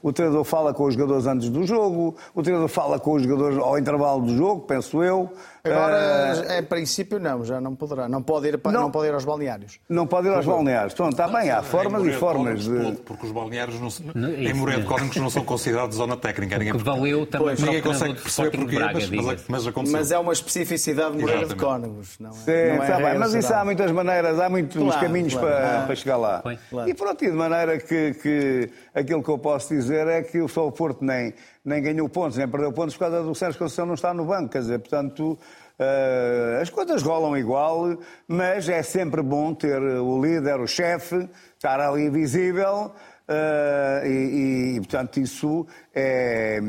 O treinador fala com os jogadores antes do jogo, o treinador fala com os jogadores ao intervalo do jogo, penso eu. Agora, uh, em princípio, não, já não poderá. Não pode ir, não, não pode ir aos balneários. Não pode ir aos balneários. Então, está bem, há formas e formas de. porque os balneários não, em Moreira de Cónicos não são considerados zona técnica. Ninguém, que valeu também pois, ninguém consegue perceber porquê, Braga, mas, mas, mas, aconteceu. Mas é uma especificidade de Moreira de Cónicos. Não é, Sim, não é está bem, mas isso há muitas maneiras, há muitos claro, caminhos claro, para, ah, para, chegar lá. Claro. E pronto, e de maneira que, que aquilo que eu posso dizer é que o Sol Porto nem, nem ganhou pontos, nem perdeu pontos por causa do Sérgio Conceição não estar no banco. Quer dizer, portanto. Uh, as coisas rolam igual, mas é sempre bom ter o líder, o chefe, estar ali visível. Uh, e, e, portanto, isso é,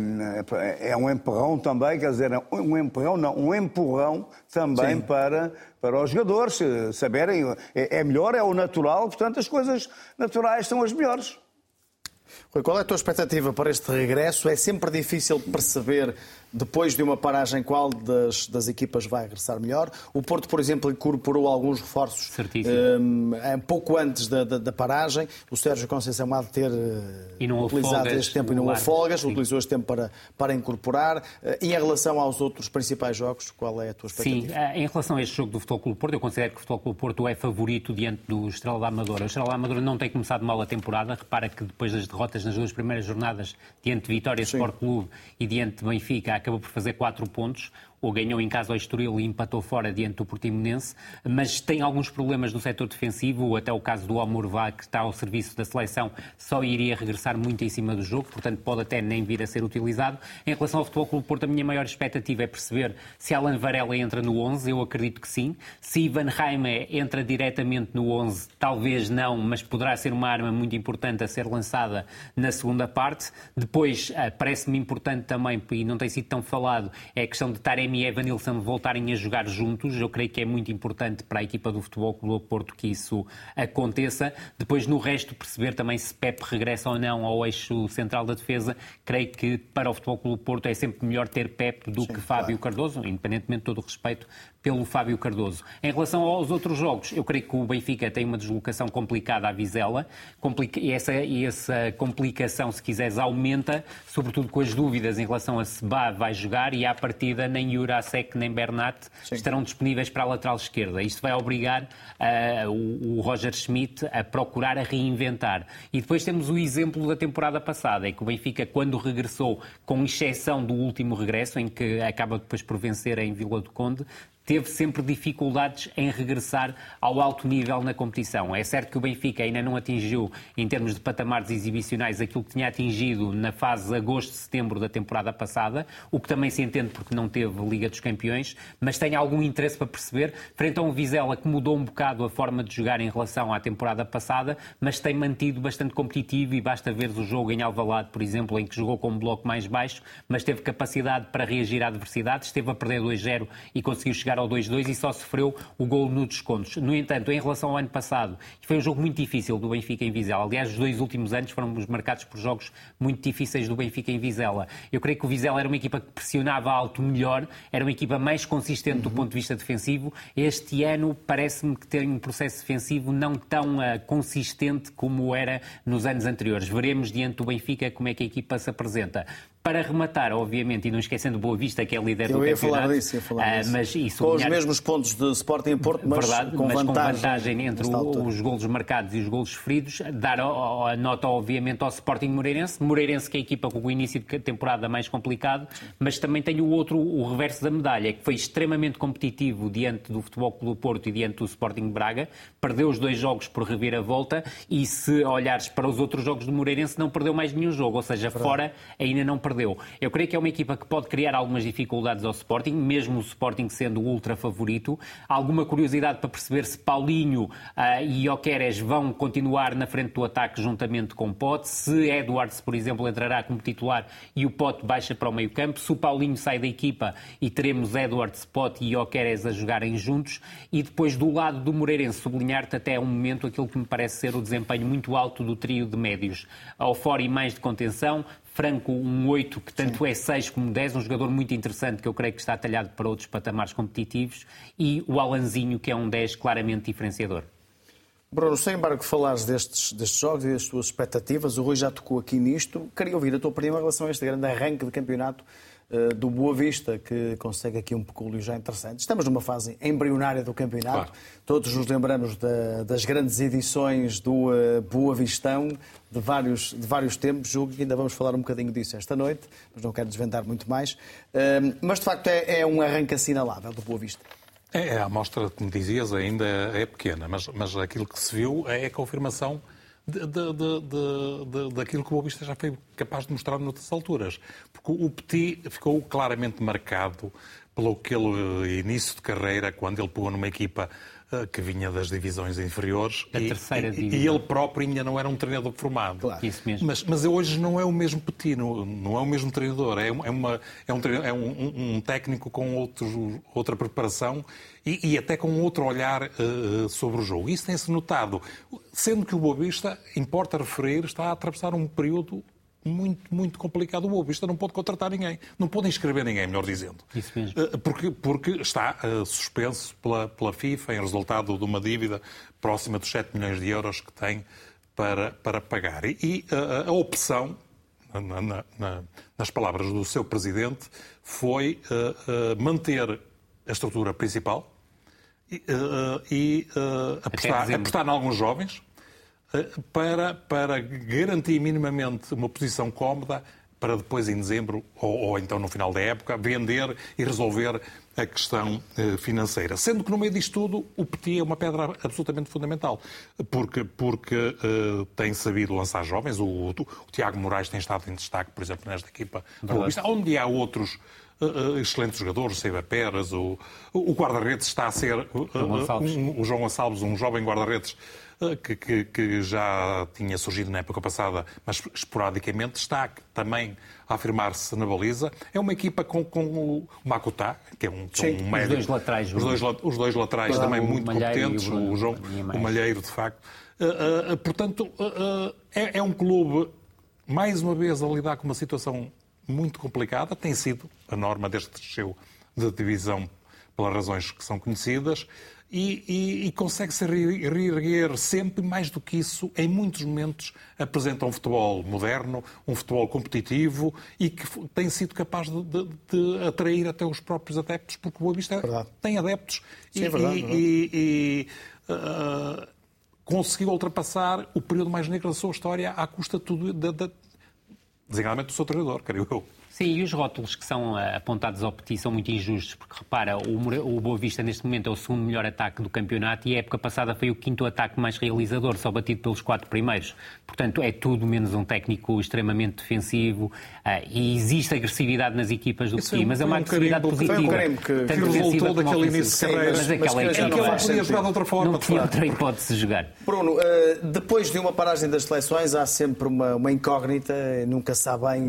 é um empurrão também, quer dizer, um empurrão, não, um empurrão também para, para os jogadores saberem. É, é melhor, é o natural, portanto, as coisas naturais são as melhores. Qual é a tua expectativa para este regresso? É sempre difícil perceber depois de uma paragem, qual das, das equipas vai regressar melhor? O Porto, por exemplo, incorporou alguns reforços um, um, pouco antes da, da, da, paragem. O Sérgio Conceição há de ter eh, utilizado folgas, este tempo e não houve folgas, sim. utilizou este tempo para, para incorporar. Eh, e em relação aos outros principais jogos, qual é a tua expectativa? Sim, eh, em relação a este jogo do Futebol Clube Porto, eu considero que o Futebol Clube Porto é favorito diante do Estrela da Amadora. O Estrela da Amadora não tem começado mal a temporada. Repara que depois das derrotas nas duas primeiras jornadas, diante de Vitória Sport Clube e diante de Benfica, acabou por fazer quatro pontos ou ganhou em casa ao Estoril e empatou fora diante do Portimonense, mas tem alguns problemas no setor defensivo, até o caso do Almorvá, que está ao serviço da seleção, só iria regressar muito em cima do jogo, portanto pode até nem vir a ser utilizado. Em relação ao Futebol Clube Porto, a minha maior expectativa é perceber se Alan Varela entra no 11, eu acredito que sim. Se Ivan Raime entra diretamente no 11, talvez não, mas poderá ser uma arma muito importante a ser lançada na segunda parte. Depois, eh, parece-me importante também, e não tem sido tão falado, é a questão de Taremi e Evanilson voltarem a jogar juntos. Eu creio que é muito importante para a equipa do Futebol Clube do Porto que isso aconteça. Depois, no resto, perceber também se Pep regressa ou não ao eixo central da defesa. Creio que para o Futebol Clube do Porto é sempre melhor ter Pep do Sim, que Fábio claro. Cardoso, independentemente de todo o respeito pelo Fábio Cardoso. Em relação aos outros jogos, eu creio que o Benfica tem uma deslocação complicada à Vizela, e essa, e essa complicação, se quiseres, aumenta, sobretudo com as dúvidas em relação a se Bá vai jogar e à partida nem Jurasek nem Bernat Sim. estarão disponíveis para a lateral esquerda. Isto vai obrigar uh, o, o, Roger Schmidt a procurar a reinventar. E depois temos o exemplo da temporada passada, é que o Benfica, quando regressou, com exceção do último regresso, em que acaba depois por vencer em Vila do Conde, teve sempre dificuldades em regressar ao alto nível na competição. É certo que o Benfica ainda não atingiu, em termos de patamares exibicionais, aquilo que tinha atingido na fase agosto-setembro da temporada passada, o que também se entende porque não teve Liga dos Campeões, mas tem algum interesse para perceber, frente a um Vizela que mudou um bocado a forma de jogar em relação à temporada passada, mas tem mantido bastante competitivo e basta ver o jogo em Alvalade, por exemplo, em que jogou com um bloco mais baixo, mas teve capacidade para reagir à adversidade, esteve a perder 2-0 e conseguiu chegar ao 2-2 e só sofreu o gol no descontos. No entanto, em relação ao ano passado, foi um jogo muito difícil do Benfica em Vizela. Aliás, os dois últimos anos foram marcados por jogos muito difíceis do Benfica em Vizela. Eu creio que o Vizela era uma equipa que pressionava alto melhor, era uma equipa mais consistente do ponto de vista defensivo. Este ano parece-me que tem um processo defensivo não tão uh, consistente como era nos anos anteriores. Veremos diante do Benfica como é que a equipa se apresenta. Para rematar, obviamente, e não esquecendo Boa Vista, que é líder eu do ia campeonato. Falar disso, ia falar uh, disso. Mas, e com os mesmos pontos de Sporting e Porto, mas, Verdade, com, mas vantagem, com vantagem entre os golos marcados e os golos sofridos. Dar a, nota, obviamente, ao Sporting Moreirense. Moreirense que é a equipa com o início de temporada mais complicado, mas também tem o outro, o reverso da medalha, que foi extremamente competitivo diante do Futebol Clube do Porto e diante do Sporting Braga. Perdeu os dois jogos por reviravolta e se olhares para os outros jogos do Moreirense, não perdeu mais nenhum jogo, ou seja, fora ainda não perdeu. Eu creio que é uma equipa que pode criar algumas dificuldades ao Sporting, mesmo o Sporting sendo o ultra favorito. Alguma curiosidade para perceber se Paulinho uh, e Oqueres vão continuar na frente do ataque juntamente com Pote, se Edwards, por exemplo, entrará como titular e o Pote baixa para o meio campo, se o Paulinho sai da equipa e teremos Edwards, Pote e Oqueres a jogarem juntos e depois do lado do Moreirense sublinhar-te até um momento aquilo que me parece ser o desempenho muito alto do trio de médios. Ao fora e mais de contenção, Franco, um 8, que tanto Sim. é 6 como 10, um jogador muito interessante que eu creio que está talhado para outros patamares competitivos, e o Alanzinho, que é um 10 claramente diferenciador. Bruno, sem embargo falares destes, destes jogos e das tuas expectativas, o Rui já tocou aqui nisto. Queria ouvir a tua opinião em relação a este grande arranque de campeonato uh, do Boa Vista, que consegue aqui um pecúlio já interessante. Estamos numa fase embrionária do campeonato. Claro. Todos nos lembramos da, das grandes edições do uh, Boa Vistão, de vários, de vários tempos. Julgo que ainda vamos falar um bocadinho disso esta noite, mas não quero desvendar muito mais. Uh, mas, de facto, é, é um arranque assinalável do Boa Vista. É, é, a amostra, como dizias, ainda é pequena, mas, mas aquilo que se viu é a confirmação de, de, de, daquilo que o Boa Vista já foi capaz de mostrar noutras alturas. Porque o Petit ficou claramente marcado pelo aquele início de carreira, quando ele pôs numa equipa eh, que vinha das divisões inferiores. Da e, terceira divisão. E ele próprio ainda não era um treinador formado. Claro. Isso mesmo. Mas, mas hoje não é o mesmo Petit, não, é o mesmo treinador. É, é, uma, é, um, é um, um, técnico com outros, outra preparação e, e, até com outro olhar uh, sobre o jogo. Isso tem-se notado. Sendo que o Boa Vista, importa referir, está a atravessar um período muito, muito complicado. O Vista não pode contratar ninguém, não pode inscrever ninguém, melhor dizendo. Isso mesmo. Eh, porque, porque está uh, suspenso pela, pela FIFA em resultado de uma dívida próxima dos 7 milhões de euros que tem para, para pagar. E, uh, a opção, na, na, na, nas palavras do seu presidente, foi uh, manter a estrutura principal e, e apostar, apostar em alguns jovens, para, para garantir minimamente uma posição cómoda para depois em dezembro ou, ou, então no final da época vender e resolver a questão eh, financeira. Sendo que no meio disto tudo o Petit é uma pedra absolutamente fundamental, porque, porque uh, tem sabido lançar jovens, o, o, o, Tiago Moraes tem estado em destaque, por exemplo, nesta equipa, onde há outros uh, excelentes jogadores, o Seiba Pérez, o, o guarda-redes está a ser uh, um, o João Gonçalves, um jovem guarda-redes que, que, que, já tinha surgido na época passada, mas esporadicamente, está também a afirmar-se na baliza. É uma equipa com, com o Makutá, que é um, que é um médio. Os dois laterais. Os dois, os dois laterais também muito competentes, o, o, João, o Malheiro, de facto. Uh, uh, portanto, uh, é, é um clube, mais uma vez, a lidar com uma situação muito complicada. Tem sido a norma deste desceu de divisão pelas razões que são conhecidas e, e, e consegue-se reerguer sempre mais do que isso. Em muitos momentos apresenta um futebol moderno, um futebol competitivo e que tem sido capaz de, de, de atrair até os próprios adeptos, porque o Boa Vista verdade. tem adeptos Sim, e, é verdade, e uh, conseguiu ultrapassar o período mais negro da sua história à custa de tudo, de, de, designadamente do seu treinador, creio eu. Sim, e os rótulos que são eh, apontados ao Petit são muito injustos, porque repara, o, o Boa Vista neste momento é o segundo melhor ataque do campeonato e a época passada foi o quinto ataque mais realizador, só batido pelos quatro primeiros. Portanto, é tudo menos um técnico extremamente defensivo uh, e existe agressividade nas equipas do Petit, mas é uma agressividade positiva. Foi um creme que, que resultou daquele início de carreira. Mas aquela mas equipa não podia jogar de outra forma. Não tinha outra hipótese de jogar. Bruno, uh, depois de uma paragem das seleções há sempre uma, uma incógnita, nunca se sabe bem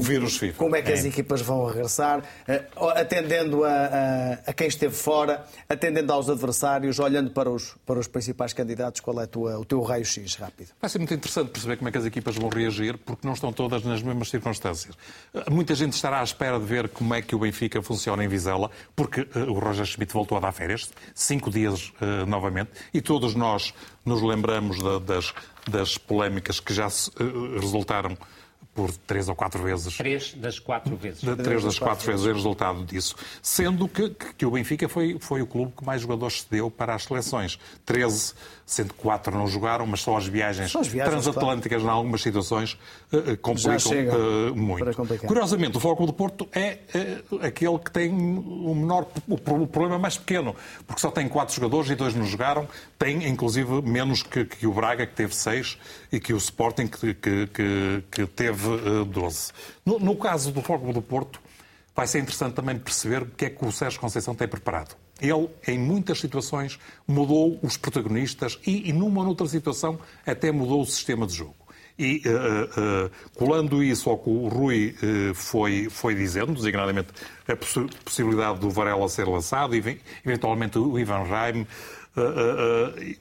como é que é. as equipas vão regressar, eh, atendendo a, a, a, quem esteve fora, atendendo aos adversários, olhando para os, para os principais candidatos, qual é tua, o teu raio-x rápido? Vai ser muito interessante perceber como é que as equipas vão reagir, porque não estão todas nas mesmas circunstâncias. Eh, muita gente estará à espera de ver como é que o Benfica funciona em Vizela, porque uh, o Roger Schmidt voltou a dar férias, cinco dias uh, novamente, e todos nós nos lembramos da, das, das polémicas que já se, uh, resultaram por três ou quatro vezes. Três das quatro vezes. De, três das quatro vezes é resultado disso. Sendo que, que, o Benfica foi, foi o clube que mais jogadores cedeu para as seleções. Treze sendo que quatro não jogaram, mas só as viagens, só as viagens transatlânticas, claro. em algumas situações, uh, complicam uh, muito. Curiosamente, o Foco do Porto é aquele que tem o menor, o problema mais pequeno, porque só tem quatro jogadores e dois não jogaram, tem inclusive menos que, que o Braga, que teve seis, e que o Sporting, que, que, que, teve doze. No, no caso do Foco do Porto, vai ser interessante também perceber o que é que o Sérgio Conceição tem preparado. Ele, em muitas situações, mudou os protagonistas e, e numa ou noutra situação, até mudou o sistema de jogo. E uh, uh, colando isso ao que o Rui uh, foi, foi dizendo, designadamente a poss possibilidade do Varela ser lançado, e eventualmente o Ivan Raim,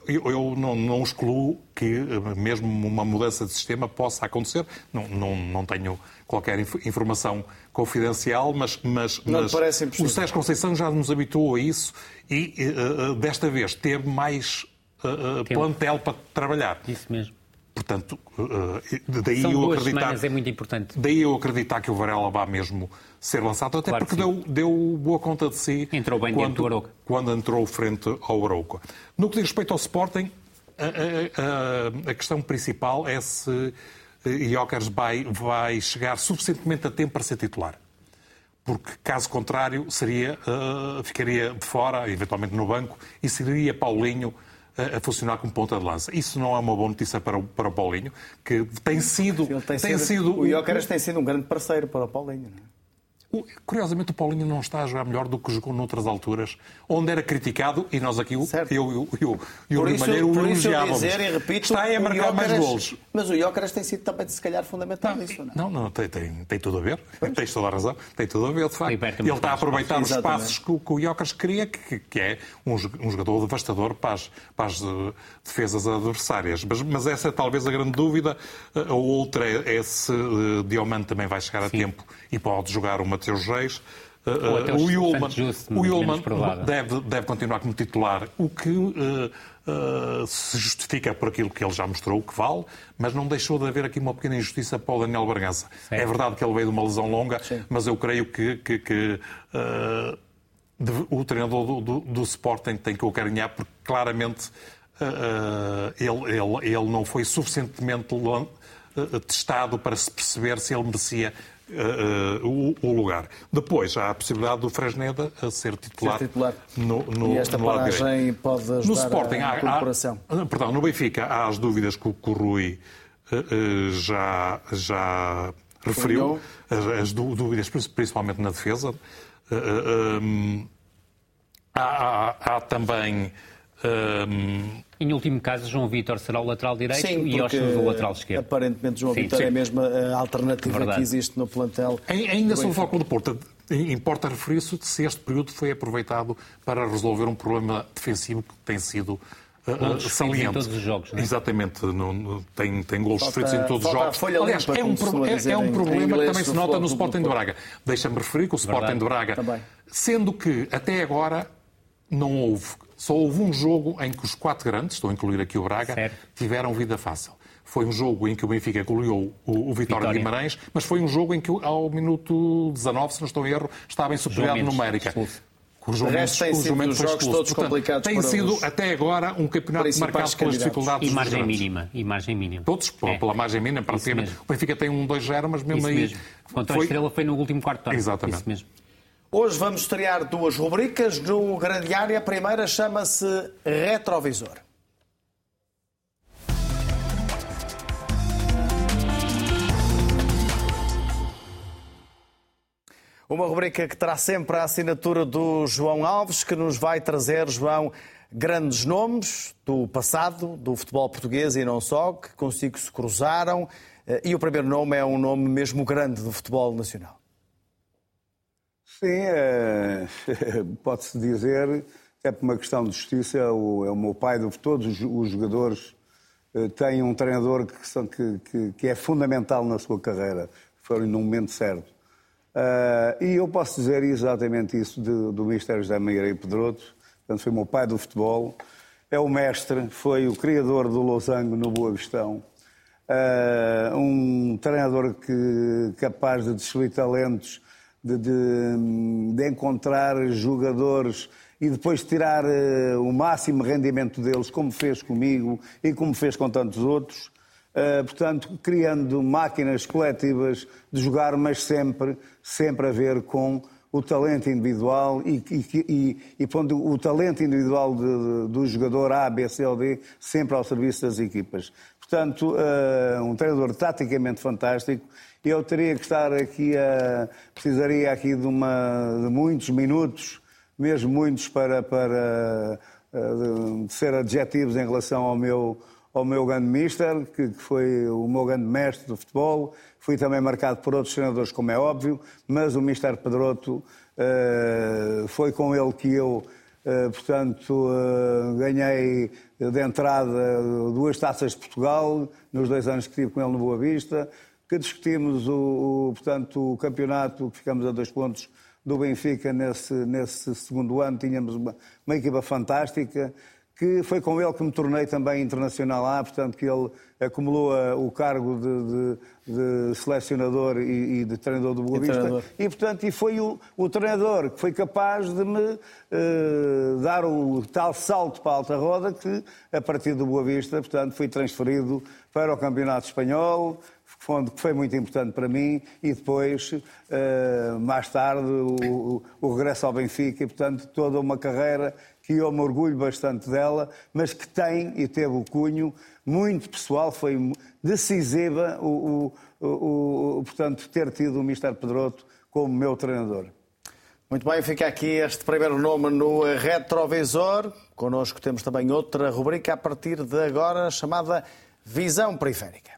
eu não, não excluo que mesmo uma mudança de sistema possa acontecer. Não, não, não tenho qualquer informação confidencial, mas, mas, mas o Sérgio Conceição já nos habituou a isso e uh, desta vez teve mais uh, plantel para trabalhar. Isso mesmo. Portanto, daí São eu acreditar. é muito importante. Daí eu acreditar que o Varela vá mesmo ser lançado, até claro porque deu, deu boa conta de si. Entrou bem quando, dentro do Arouca. Quando entrou frente ao Arouca. No que diz respeito ao Sporting, a, a, a questão principal é se Jokers vai, vai chegar suficientemente a tempo para ser titular. Porque, caso contrário, seria, uh, ficaria de fora, eventualmente no banco, e seria Paulinho uh, a funcionar como ponta de lança. Isso não é uma boa notícia para o, para o Paulinho, que tem sido... Tem, tem sido, sido o Jokeres tem sido um grande parceiro para o Paulinho. Não é? Curiosamente, o Paulinho não está a jogar melhor do que jogou noutras alturas, onde era criticado, e nós aqui, certo. eu, eu, eu, eu o Malheiro o elogiávamos. Dizer, e repito, está a marcar mais golos. Mas o Jóqueres tem sido também, se calhar, fundamental nisso, não? Não, não, tem, tem, tem tudo a ver. Pois. Tens toda a razão. Tem tudo a ver, de facto. Ele está a aproveitar os espaços que, que o Jóqueres queria, que, que é um, um, jogador devastador para as, para as uh, defesas adversárias. Mas, mas, essa é talvez a grande dúvida. A outra é, é se uh, Diomante também vai chegar a Sim. tempo e pode jogar o Mateus Reis. Uh, o Yulman, o Yulman deve, deve continuar como titular, o que uh, uh, se justifica por aquilo que ele já mostrou que vale, mas não deixou de haver aqui uma pequena injustiça para o Daniel Bargança. É verdade que ele veio de uma lesão longa, Sim. mas eu creio que, que, que o treinador do, do, do, Sporting tem que o carinhar, porque claramente ele, ele, ele não foi suficientemente testado para se perceber se ele merecia uh, o, o, lugar. Depois há a possibilidade do Fresneda a ser titular, ser titular. No, no, e esta no paragem pode ajudar no Sporting, a recuperação. Há, há, perdão, no Benfica há as dúvidas que o, que o Rui uh, já, já referiu, as, as, dúvidas principalmente na defesa. Um, há, há, há também um... Em último caso, João Vitor será o lateral direito Sim, e Oscar o lateral esquerdo. Aparentemente, João Vitor é a mesma alternativa Verdade. que existe no plantel. Ainda sobre o foco do Porto, importa referir-se se este período foi aproveitado para resolver um problema defensivo que tem sido Uh, saliente. Em todos os jogos, não é? Exatamente, no, no, tem, tem gols sofridos em todos os jogos. Aliás, é um, pro, é, é um problema que também se nota no Sporting de Braga. Deixa-me referir que o Sporting Verdade. de Braga, também. sendo que até agora não houve só houve um jogo em que os quatro grandes, estou a incluir aqui o Braga, certo. tiveram vida fácil. Foi um jogo em que o Benfica goleou o, o Vitória, de Guimarães, mas foi um jogo em que ao minuto 19, se não estou em erro, estava em superioridade numérica. O João Mendes, têm o sido jogos expulso. todos Portanto, complicados Tem para sido, os até agora, um campeonato marcado pelas dificuldades E margem mínima. E margem mínima. Todos, pela, É. pela margem mínima, praticamente. O Benfica tem um 2-0, mas mesmo Isso aí. mesmo. Contra a foi- Estrela foi no último quarto de hora. Exatamente. Isso mesmo. Hoje vamos estrear duas rubricas no Grande Área. A primeira chama-se Retrovisor. Uma rubrica que terá sempre a assinatura do João Alves, que nos vai trazer, João, grandes nomes do passado, do futebol português e não só, que consigo se cruzaram. Eh, E o primeiro nome é um nome mesmo grande do futebol nacional. Sim, é, pode-se dizer, é por uma questão de justiça, é o, é o meu pai de todos os, jogadores eh, têm um treinador que, são- que- que- que é fundamental na sua carreira, foi no momento certo. Ah, e eu posso dizer exatamente isso de- do Mister José Meira e Pedroto, portanto, foi o meu pai do futebol, é o mestre, foi o criador do Losango no Boa Vistão, Ah, um treinador que capaz de desferir talentos, de, de- de encontrar jogadores e depois tirar eh, o máximo rendimento deles, como fez comigo e como fez com tantos outros. Uh, portanto, criando máquinas coletivas de jogar, mas sempre, sempre a ver com o talento individual e, e, e, e pondo o talento individual de- de- do jogador A, B, C ou D sempre ao serviço das equipas. Portanto, uh, um treinador taticamente fantástico. Eu teria que estar aqui a. precisaria aqui de, uma, de muitos minutos, mesmo muitos, para, para uh, de ser adjetivos em relação ao meu ao meu grande mister, que, foi o meu grande mestre do futebol. Fui também marcado por outros treinadores, como é óbvio, mas o mister Pedroto eh, foi com ele que eu, eh, portanto, eh, ganhei de entrada duas taças de Portugal, nos dois anos que estive com ele no Boa Vista, que discutimos o, o, portanto, o campeonato, que ficamos a dois pontos do Benfica nesse, nesse segundo ano, tínhamos uma, uma equipa fantástica, que foi com ele que me tornei também internacional lá, portanto que ele acumulou eh, o cargo de, de- de selecionador e, e de treinador do Boa Vista. E, portanto, e foi o, o treinador que foi capaz de me eh, dar o tal salto para a alta roda que, a partir do Boa Vista, portanto, fui transferido para o Campeonato Espanhol, onde foi muito importante para mim, e depois, eh, mais tarde, o, o regresso ao Benfica, e, portanto, toda uma carreira que eu me orgulho bastante dela, mas que tem e teve o cunho muito pessoal, foi decisiva o- o- o- portanto, ter tido o Mister Pedroto como meu treinador. Muito bem, fica aqui este primeiro nome no retrovisor. Connosco temos também outra rubrica a partir de agora chamada Visão Periférica.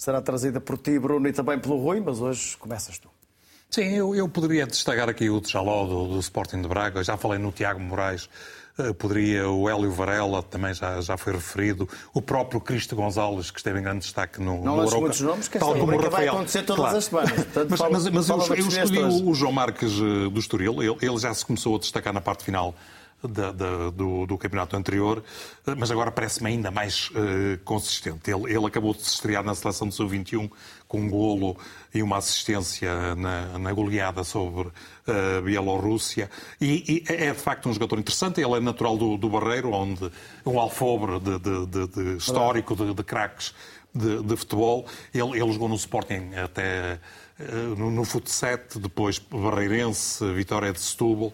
Será trazida por ti, Bruno, e também pelo Rui, mas hoje começas tu. Sim, eu, eu poderia destacar aqui o Tjaló do, do Sporting de Braga, já falei no Tiago Moraes, eh, poderia o Hélio Varela, também já, já foi referido, o próprio Cristo Gonzalez, que esteve em grande destaque no, Não Europa, muitos nomes, que tal como o rubrica vai Rafael. acontecer todas as semanas, portanto, mas fala- mas, mas fala eu, eu escolhi o, o João Marques eh, do Estoril, ele, ele já se começou a destacar na parte final da- da- do, do campeonato anterior, eh, mas agora parece-me ainda mais eh, consistente. Ele, ele acabou de se estrear na seleção do Sub-21 com um golo e uma assistência na, na goleada sobre a Bielorrússia. E, e é de facto um jogador interessante. Ele é natural do, do Barreiro, onde um alfobre de, de- de- de histórico de, craques de, futebol. Ele, ele jogou no Sporting até eh, no, no Futset, depois Barreirense, Vitória de Setúbal.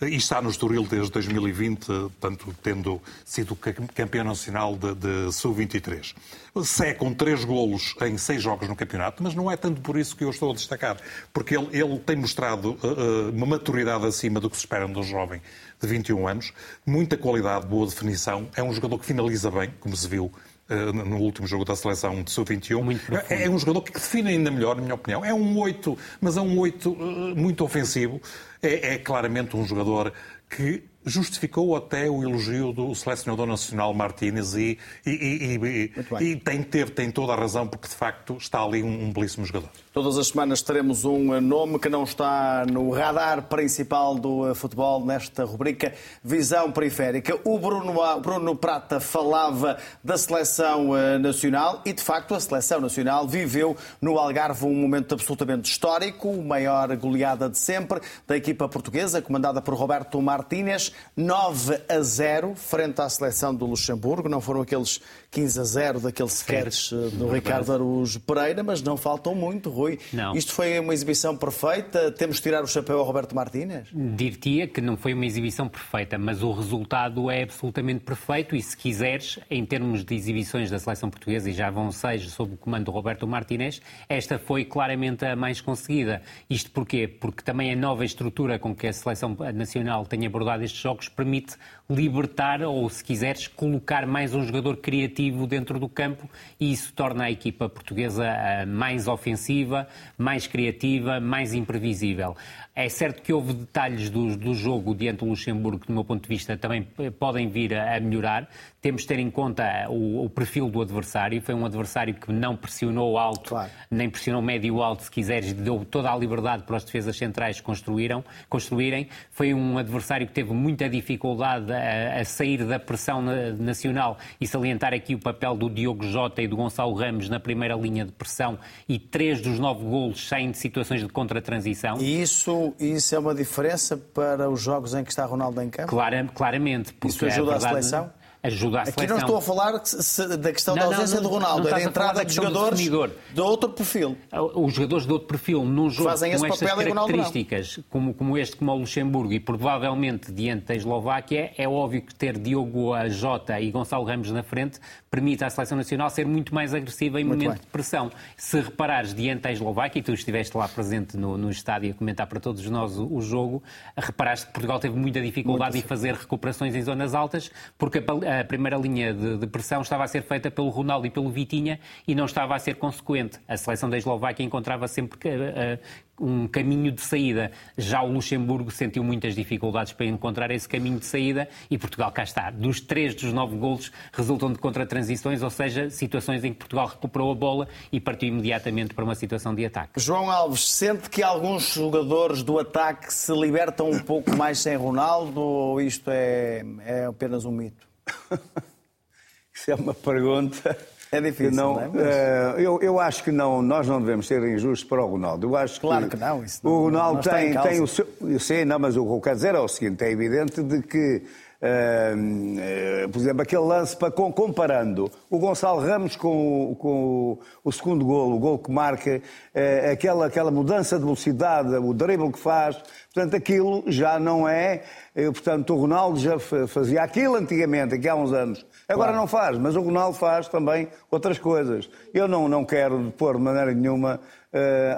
E está no Estoril desde 2020, tanto tendo sido ca- campeão nacional de, de Sub-23. Sé com três golos em seis jogos no campeonato, mas não é tanto por isso que eu estou a destacar, porque ele, ele tem mostrado uh, uma maturidade acima do que se espera de um jovem de 21 anos, muita qualidade, boa definição, é um jogador que finaliza bem, como se viu no último jogo da seleção de Sub-21. Muito profundo. É, é um jogador que define ainda melhor, na minha opinião. É um 8, mas é um 8 uh, muito ofensivo. É, é claramente um jogador que justificou até o elogio do selecionador nacional Martínez e, e, e, e, tem, ter, tem toda a razão, porque de facto está ali um, um belíssimo jogador. Todas as semanas teremos um nome que não está no radar principal do futebol nesta rubrica Visão Periférica. O Bruno, Bruno Prata falava da seleção eh, nacional e, de facto, a seleção nacional viveu no Algarve um momento absolutamente histórico, a maior goleada de sempre da equipa portuguesa, comandada por Roberto Martínez, 9 a 0, frente à seleção do Luxemburgo. Não foram aqueles 15 a 0 daqueles sketches eh, do Ricardo Araújo Pereira, mas não faltam muito, Rui. Não. Isto foi uma exibição perfeita? Temos de tirar o chapéu ao Roberto Martínez? Dir-te-ia que não foi uma exibição perfeita, mas o resultado é absolutamente perfeito e, se quiseres, em termos de exibições da seleção portuguesa, e já vão seis sob o comando do Roberto Martínez, esta foi claramente a mais conseguida. Isto porquê? Porque também a nova estrutura com que a seleção nacional tem abordado estes jogos permite libertar ou, se quiseres, colocar mais um jogador criativo dentro do campo e isso torna a equipa portuguesa eh, mais ofensiva, mais criativa, mais imprevisível. É certo que houve detalhes do, do jogo diante do Luxemburgo que, do meu ponto de vista, também podem vir a, melhorar. Temos de ter em conta o, o, perfil do adversário. Foi um adversário que não pressionou alto, claro. nem pressionou médio alto, se quiseres, deu toda a liberdade para as defesas centrais construíram, construírem. Foi um adversário que teve muita dificuldade a, a sair da pressão nacional e salientar aqui o papel do Diogo Jota e do Gonçalo Ramos na primeira linha de pressão e três dos nove golos saem de situações de contra-transição. E isso isso é uma diferença para os jogos em que está Ronaldo em campo? Clara, claramente. Isso ajuda a, verdade, a seleção? Ajuda a seleção. Aqui não estou a falar da questão não, da ausência não, não, do Ronaldo, é da entrada de jogadores de outro perfil. Os jogadores de outro perfil num jogo Fazem com estas características, como, como este, como o Luxemburgo e provavelmente diante da Eslováquia, é óbvio que ter Diogo Jota e Gonçalo Ramos na frente permite à seleção nacional ser muito mais agressiva em muito momento bem. de pressão. Se reparares diante da Eslováquia, e tu estiveste lá presente no, no estádio a comentar para todos nós o, o jogo, reparaste que Portugal teve muita dificuldade muito em fazer recuperações em zonas altas, porque a, a primeira linha de, de, pressão estava a ser feita pelo Ronaldo e pelo Vitinha e não estava a ser consequente. A seleção da Eslováquia encontrava sempre uh, um caminho de saída. Já o Luxemburgo sentiu muitas dificuldades para encontrar esse caminho de saída e Portugal cá está. Dos três dos nove golos resultam de contra-transições, ou seja, situações em que Portugal recuperou a bola e partiu imediatamente para uma situação de ataque. João Alves, sente que alguns jogadores do ataque se libertam um pouco mais sem Ronaldo ou isto é, é apenas um mito? Isso é uma pergunta. É difícil, não, não é? Mas... Uh, eu, eu acho que não, nós não devemos ser injustos para o Ronaldo. Eu acho claro que, que não. Isso não, o Ronaldo tem, tem o seu. Eu sei, não, mas o que eu quero dizer é o seguinte: é evidente de que Uh, por exemplo, aquele lance para, comparando o Gonçalo Ramos com, com o, segundo gol, o gol que marca, uh, aquela, aquela mudança de velocidade, o drible que faz, portanto, aquilo já não é. Uh, portanto, o Ronaldo já fazia aquilo antigamente, aqui há uns anos. Agora claro. não faz, mas o Ronaldo faz também outras coisas. Eu não, não quero pôr de maneira nenhuma.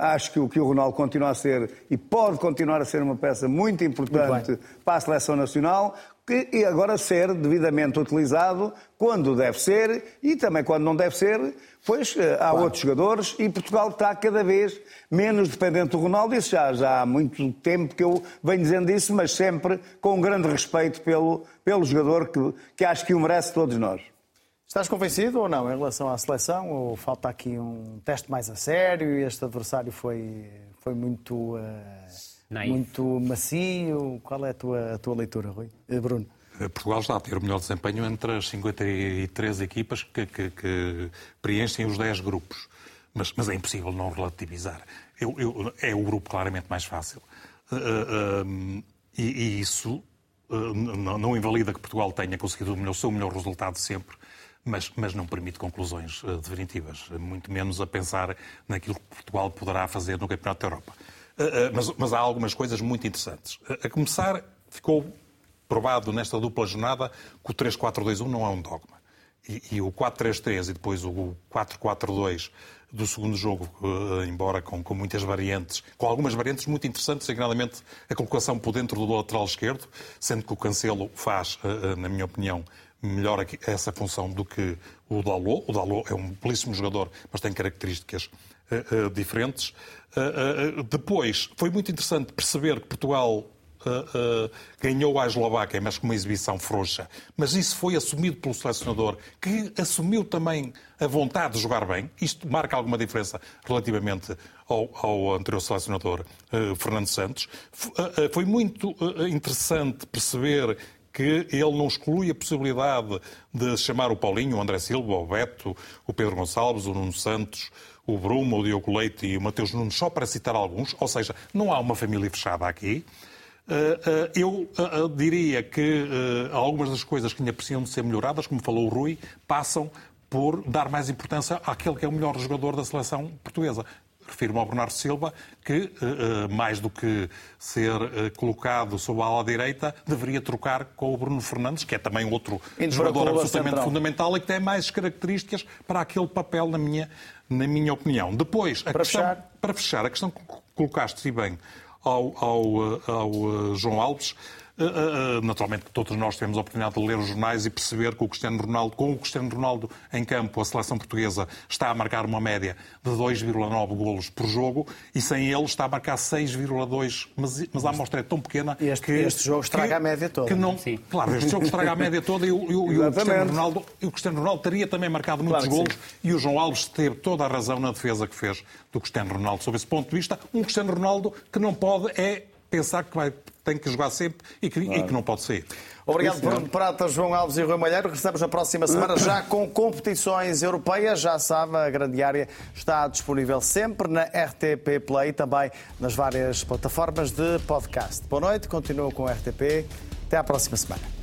acho que o que o Ronaldo continua a ser e pode continuar a ser uma peça muito importante muito para a seleção nacional e agora ser devidamente utilizado quando deve ser e também quando não deve ser, pois eh, há claro. outros jogadores e Portugal está cada vez menos dependente do Ronaldo. Isso já, já há muito tempo que eu venho dizendo isso, mas sempre com um grande respeito pelo, pelo jogador que, que acho que o merece todos nós. Estás convencido ou não em relação à seleção? Ou falta aqui um teste mais a sério e este adversário foi, foi muito. Uh muito macio. Qual é a tua, a tua leitura, Rui? Eh, Bruno? Eh, Portugal está a ter o melhor desempenho entre as 53 equipas que, que, que preenchem os 10 grupos. Mas, mas, é impossível não relativizar. Eu, eu, é o grupo claramente mais fácil. Uh, uh, e, e, isso uh, não, não, invalida que Portugal tenha conseguido o, melhor, o seu melhor resultado sempre, mas, mas não permite conclusões definitivas, muito menos a pensar naquilo que Portugal poderá fazer no Campeonato da Europa. Eh, eh, mas, mas há algumas coisas muito interessantes. A começar, ficou provado nesta dupla jornada que o 3-4-2-1 não é um dogma. E, e o 4-3-3 e depois o 4-4-2 do segundo jogo, eh, embora com, com, muitas variantes, com algumas variantes muito interessantes, designadamente a colocação por dentro do lateral esquerdo, sendo que o Cancelo faz, na minha opinião, melhor essa função do que o Dalot. O Dalot é um belíssimo jogador, mas tem características diferentes. Uh, depois, foi muito interessante perceber que Portugal uh, uh, ganhou a Eslováquia, mas com uma exibição frouxa. Mas isso foi assumido pelo selecionador, que assumiu também a vontade de jogar bem. Isto marca alguma diferença relativamente ao, ao anterior selecionador, uh, Fernando Santos. foi muito interessante perceber que ele não exclui a possibilidade de chamar o Paulinho, o André Silva, o Beto, o Pedro Gonçalves, o Nuno Santos, o Bruma, o Diogo Leite e o Mateus Nunes, só para citar alguns, ou seja, não há uma família fechada aqui. Eh, eh, eu eh, diria que algumas das coisas que ainda precisam de ser melhoradas, como falou o Rui, passam por dar mais importância àquele que é o melhor jogador da seleção portuguesa refiro-me ao Bernardo Silva, que, mais do que ser colocado sob a ala direita, deveria trocar com o Bruno Fernandes, que é também outro jogador absolutamente central. fundamental e que tem mais características para aquele papel, na minha, na minha opinião. Depois, para, questão, fechar. para fechar, a questão que colocaste bem ao, ao, ao João Alves, eh, eh, eh, naturalmente, todos nós temos a oportunidade de ler os jornais e perceber que o Cristiano Ronaldo, com o Cristiano Ronaldo em campo, a seleção portuguesa está a marcar uma média de 2,9 golos por jogo e sem ele está a marcar 6,2. Mas, mas a amostra é tão pequena este, que. Este jogo estraga que, a média toda. Que não, Sim. Claro, este jogo estraga a média toda e, o, e, o, e o, Cristiano Ronaldo, o Cristiano Ronaldo teria também marcado muitos claro golos e o João Alves teve toda a razão na defesa que fez do Cristiano Ronaldo. Sob esse ponto de vista, um Cristiano Ronaldo que não pode é pensar que vai, tem que jogar sempre e que, claro. e que não pode sair. Obrigado, Bruno Prata, João Alves e Rui Malheiro. Regressamos na próxima semana já com competições europeias. Já sabe, a grande área está disponível sempre na RTP Play e também nas várias plataformas de podcast. Boa noite, continua com a RTP. Até à próxima semana.